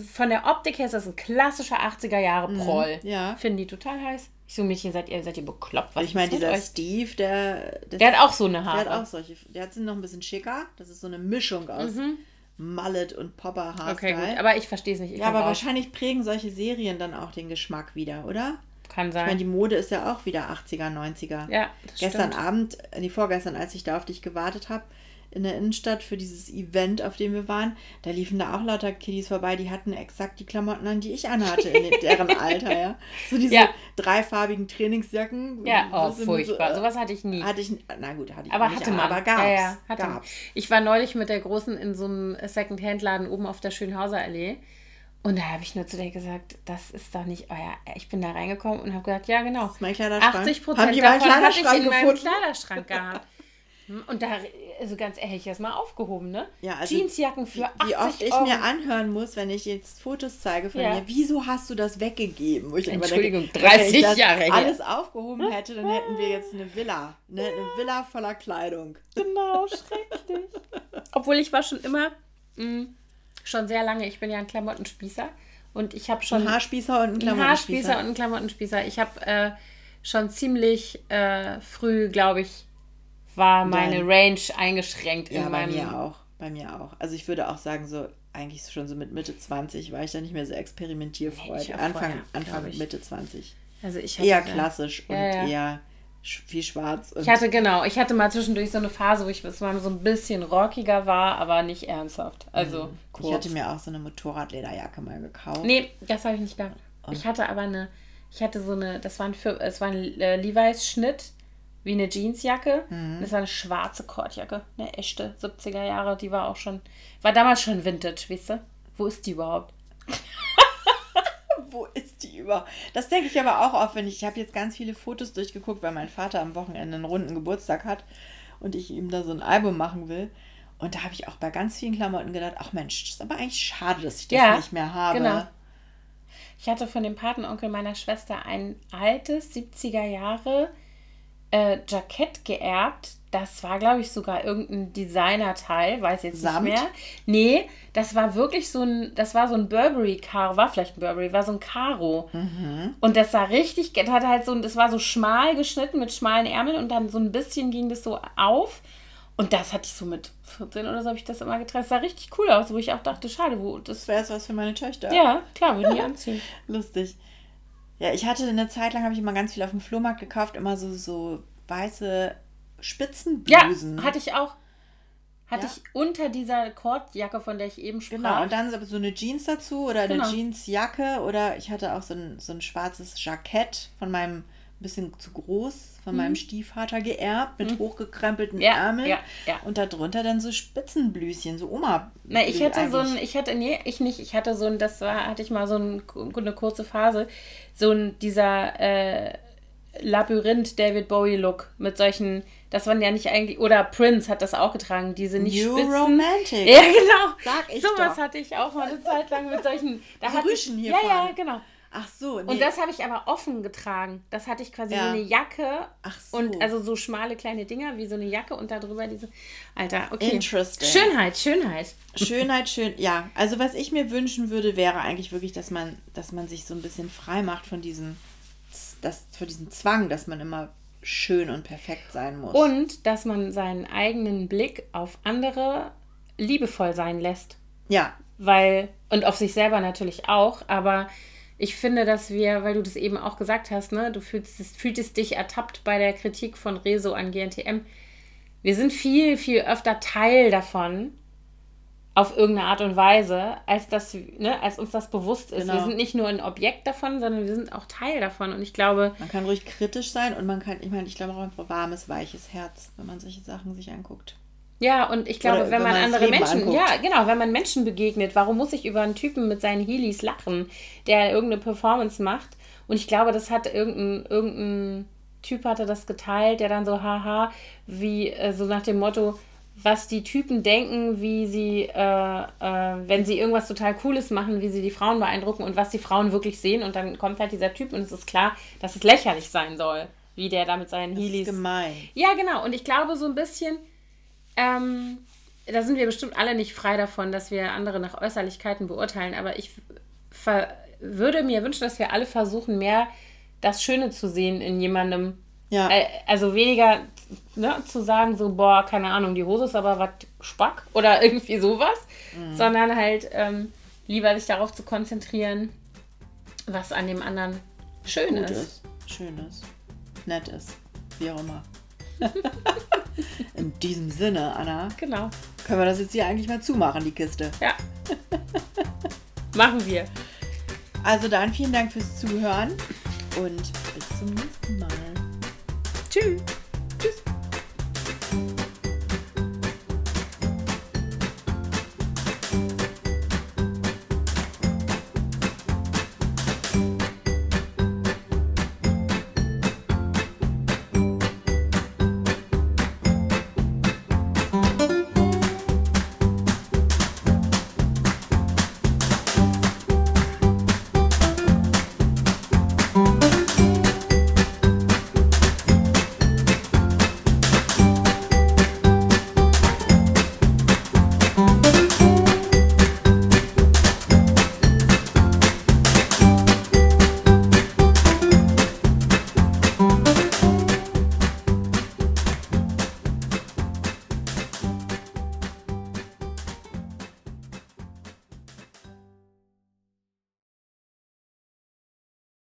Speaker 1: von der Optik her ist das ein klassischer 80er Jahre mhm, Proll. Mhm, ja. Finden die total heiß. Ich so, Mädchen, seid ihr, seid ihr bekloppt? Was ich meine, dieser? Steve,
Speaker 2: der, der hat auch so eine Haare. Der hat auch solche, der hat sie noch ein bisschen schicker. Das ist so eine Mischung aus mhm. Mallet und Popper Haarstyle. Okay, gut,
Speaker 1: aber ich verstehe es nicht. Ich
Speaker 2: ja, aber auch. wahrscheinlich prägen solche Serien dann auch den Geschmack wieder, oder? Kann sein. Ich meine, die Mode ist ja auch wieder 80er, 90er. Ja, das Gestern stimmt. Abend, nee, vorgestern, als ich da auf dich gewartet habe, in der Innenstadt für dieses Event, auf dem wir waren, da liefen da auch lauter Kiddies vorbei, die hatten exakt die Klamotten an, die ich anhatte in deren Alter, ja. So diese ja. dreifarbigen Trainingsjacken. Ja, oh, furchtbar. So, äh, Sowas hatte ich nie. Hatte ich, na gut, hatte ich aber nicht, hatte man. aber gab's. Ja, ja,
Speaker 1: hatte gab's. Ich war neulich mit der Großen in so einem Second-Hand-Laden oben auf der Schönhauser Allee und da habe ich nur zu dir gesagt, das ist doch nicht euer. Ich bin da reingekommen und habe gesagt, ja genau. Das ist mein Kleiderschrank. 80 Prozent davon hatte ich in meinem Kleiderschrank gehabt. Hm, und da, also ganz ehrlich, das mal aufgehoben, ne? Ja, also
Speaker 2: Jeansjacken für 80 Wie oft ich Euro. mir anhören muss, wenn ich jetzt Fotos zeige von ja. mir, wieso hast du das weggegeben? Wo ich Entschuldigung, denke, 30 wenn ich Jahre alles aufgehoben hätte, dann hätten wir jetzt eine Villa. Ne? Eine Villa voller Kleidung.
Speaker 1: Genau, schrecklich. Obwohl ich war schon immer... Mh, hm, schon sehr lange. Ich bin ja ein Klamottenspießer und ich habe schon. Ein Haarspießer und ein Klamottenspießer. Haarspießer und ein Klamottenspießer. Ich habe äh, schon ziemlich äh, früh, glaube ich, war meine Dein, Range eingeschränkt.
Speaker 2: Ja, bei mir auch. Bei mir auch. Also ich würde auch sagen, so eigentlich schon so mit Mitte 20 war ich da nicht mehr so experimentierfreudig. Nee, Anfang, vorher, Anfang Mitte 20. Also ich eher klassisch ja, und ja. eher viel schwarz.
Speaker 1: ich hatte genau, ich hatte mal zwischendurch so eine Phase, wo ich mal so ein bisschen rockiger war, aber nicht ernsthaft. Also mhm.
Speaker 2: kurz. Ich hatte mir auch so eine Motorradlederjacke mal gekauft.
Speaker 1: Nee, das habe ich nicht gehabt. Und? Ich hatte aber eine, ich hatte so eine, das war ein, es war ein äh, Levi's Schnitt wie eine Jeansjacke. Mhm. Das war eine schwarze Kordjacke, eine echte 70er Jahre, die war auch schon, war damals schon Vintage, weißt du? Wo ist die überhaupt?
Speaker 2: wo ist die über? Das denke ich aber auch oft, wenn ich, ich habe jetzt ganz viele Fotos durchgeguckt, weil mein Vater am Wochenende einen runden Geburtstag hat und ich ihm da so ein Album machen will. Und da habe ich auch bei ganz vielen Klamotten gedacht, ach Mensch, das ist aber eigentlich schade, dass ich das ja, nicht mehr habe. Genau.
Speaker 1: Ich hatte von dem Patenonkel meiner Schwester ein altes 70er Jahre äh, Jackett geerbt. Das war, glaube ich, sogar irgendein Designerteil, weiß jetzt Samt? nicht mehr. Nee, das war wirklich so ein, das war so ein Burberry-Karo, war vielleicht ein Burberry, war so ein Karo. Mhm. Und das sah richtig, das hat halt so, das war so schmal geschnitten mit schmalen Ärmeln und dann so ein bisschen ging das so auf. Und das hatte ich so mit 14 oder so habe ich das immer getragen. Das sah richtig cool aus, wo ich auch dachte, schade, wo das
Speaker 2: wäre was für meine Töchter.
Speaker 1: Ja, klar, würden die anziehen.
Speaker 2: Lustig. Ja, ich hatte eine Zeit lang, habe ich immer ganz viel auf dem Flohmarkt gekauft, immer so, so weiße Spitzenblusen.
Speaker 1: Ja, hatte ich auch. Hatte ja. ich unter dieser Kordjacke, von der ich eben
Speaker 2: sprach. Genau, und dann so eine Jeans dazu oder genau. eine Jeansjacke oder ich hatte auch so ein, so ein schwarzes Jackett von meinem, bisschen zu groß, von mhm. meinem Stiefvater geerbt mit mhm. hochgekrempelten ja, Ärmeln. Ja, ja. Und darunter dann so Spitzenblüschen, so Oma.
Speaker 1: Na, ich hatte eigentlich. so ein, ich hatte, nee, ich nicht, ich hatte so ein, das war, hatte ich mal so ein, eine kurze Phase, so ein, dieser, äh, Labyrinth David Bowie Look mit solchen, das waren ja nicht eigentlich, oder Prince hat das auch getragen, diese nicht New Spitzen. Romantic. Ja, genau. Sag ich so was hatte ich auch mal eine Zeit lang mit solchen, da so ich, hier Ja, vorne. ja, genau. Ach so. Nee. Und das habe ich aber offen getragen. Das hatte ich quasi ja. so eine Jacke. Ach so. Und also so schmale kleine Dinger wie so eine Jacke und darüber diese. Alter, okay. Interesting. Schönheit, Schönheit.
Speaker 2: Schönheit, schön. Ja, also was ich mir wünschen würde, wäre eigentlich wirklich, dass man, dass man sich so ein bisschen frei macht von diesem das, für diesen Zwang, dass man immer schön und perfekt sein muss.
Speaker 1: Und dass man seinen eigenen Blick auf andere liebevoll sein lässt. Ja. Weil, und auf sich selber natürlich auch, aber ich finde, dass wir, weil du das eben auch gesagt hast, ne, du fühlst, fühltest dich ertappt bei der Kritik von Rezo an GNTM. Wir sind viel, viel öfter Teil davon, auf irgendeine Art und Weise, als, dass, ne, als uns das bewusst ist. Genau. Wir sind nicht nur ein Objekt davon, sondern wir sind auch Teil davon. Und ich glaube.
Speaker 2: Man kann ruhig kritisch sein und man kann, ich meine, ich glaube auch ein warmes, weiches Herz, wenn man solche Sachen sich anguckt.
Speaker 1: Ja, und ich glaube, wenn, wenn, man, andere Menschen, anguckt. ja, genau, wenn man Menschen begegnet, warum muss ich über einen Typen mit seinen Heelys lachen, der irgendeine Performance macht? Und ich glaube, das hat irgendein, irgendein Typ hatte das geteilt, der dann so, haha, wie äh, so nach dem Motto, was die Typen denken, wie sie, äh, äh, wenn sie irgendwas total Cooles machen, wie sie die Frauen beeindrucken und was die Frauen wirklich sehen. Und dann kommt halt dieser Typ und es ist klar, dass es lächerlich sein soll, wie der da mit seinen das Heelys. Ist gemein. Ja, genau. Und ich glaube so ein bisschen, ähm, da sind wir bestimmt alle nicht frei davon, dass wir andere nach Äußerlichkeiten beurteilen. Aber ich würde mir wünschen, dass wir alle versuchen, mehr das Schöne zu sehen in jemandem. Ja. Äh, also weniger ne, zu sagen, so, boah, keine Ahnung, die Hose ist aber was Spack oder irgendwie sowas, mhm. sondern halt ähm, lieber sich darauf zu konzentrieren, was an dem anderen schön
Speaker 2: Gut ist. ist. Schön ist, nett ist, wie auch immer. In diesem Sinne, Anna. Genau. Können wir das jetzt hier eigentlich mal zumachen, die Kiste? Ja.
Speaker 1: Machen wir.
Speaker 2: Also dann vielen Dank fürs Zuhören und bis zum nächsten Mal. Tschüss.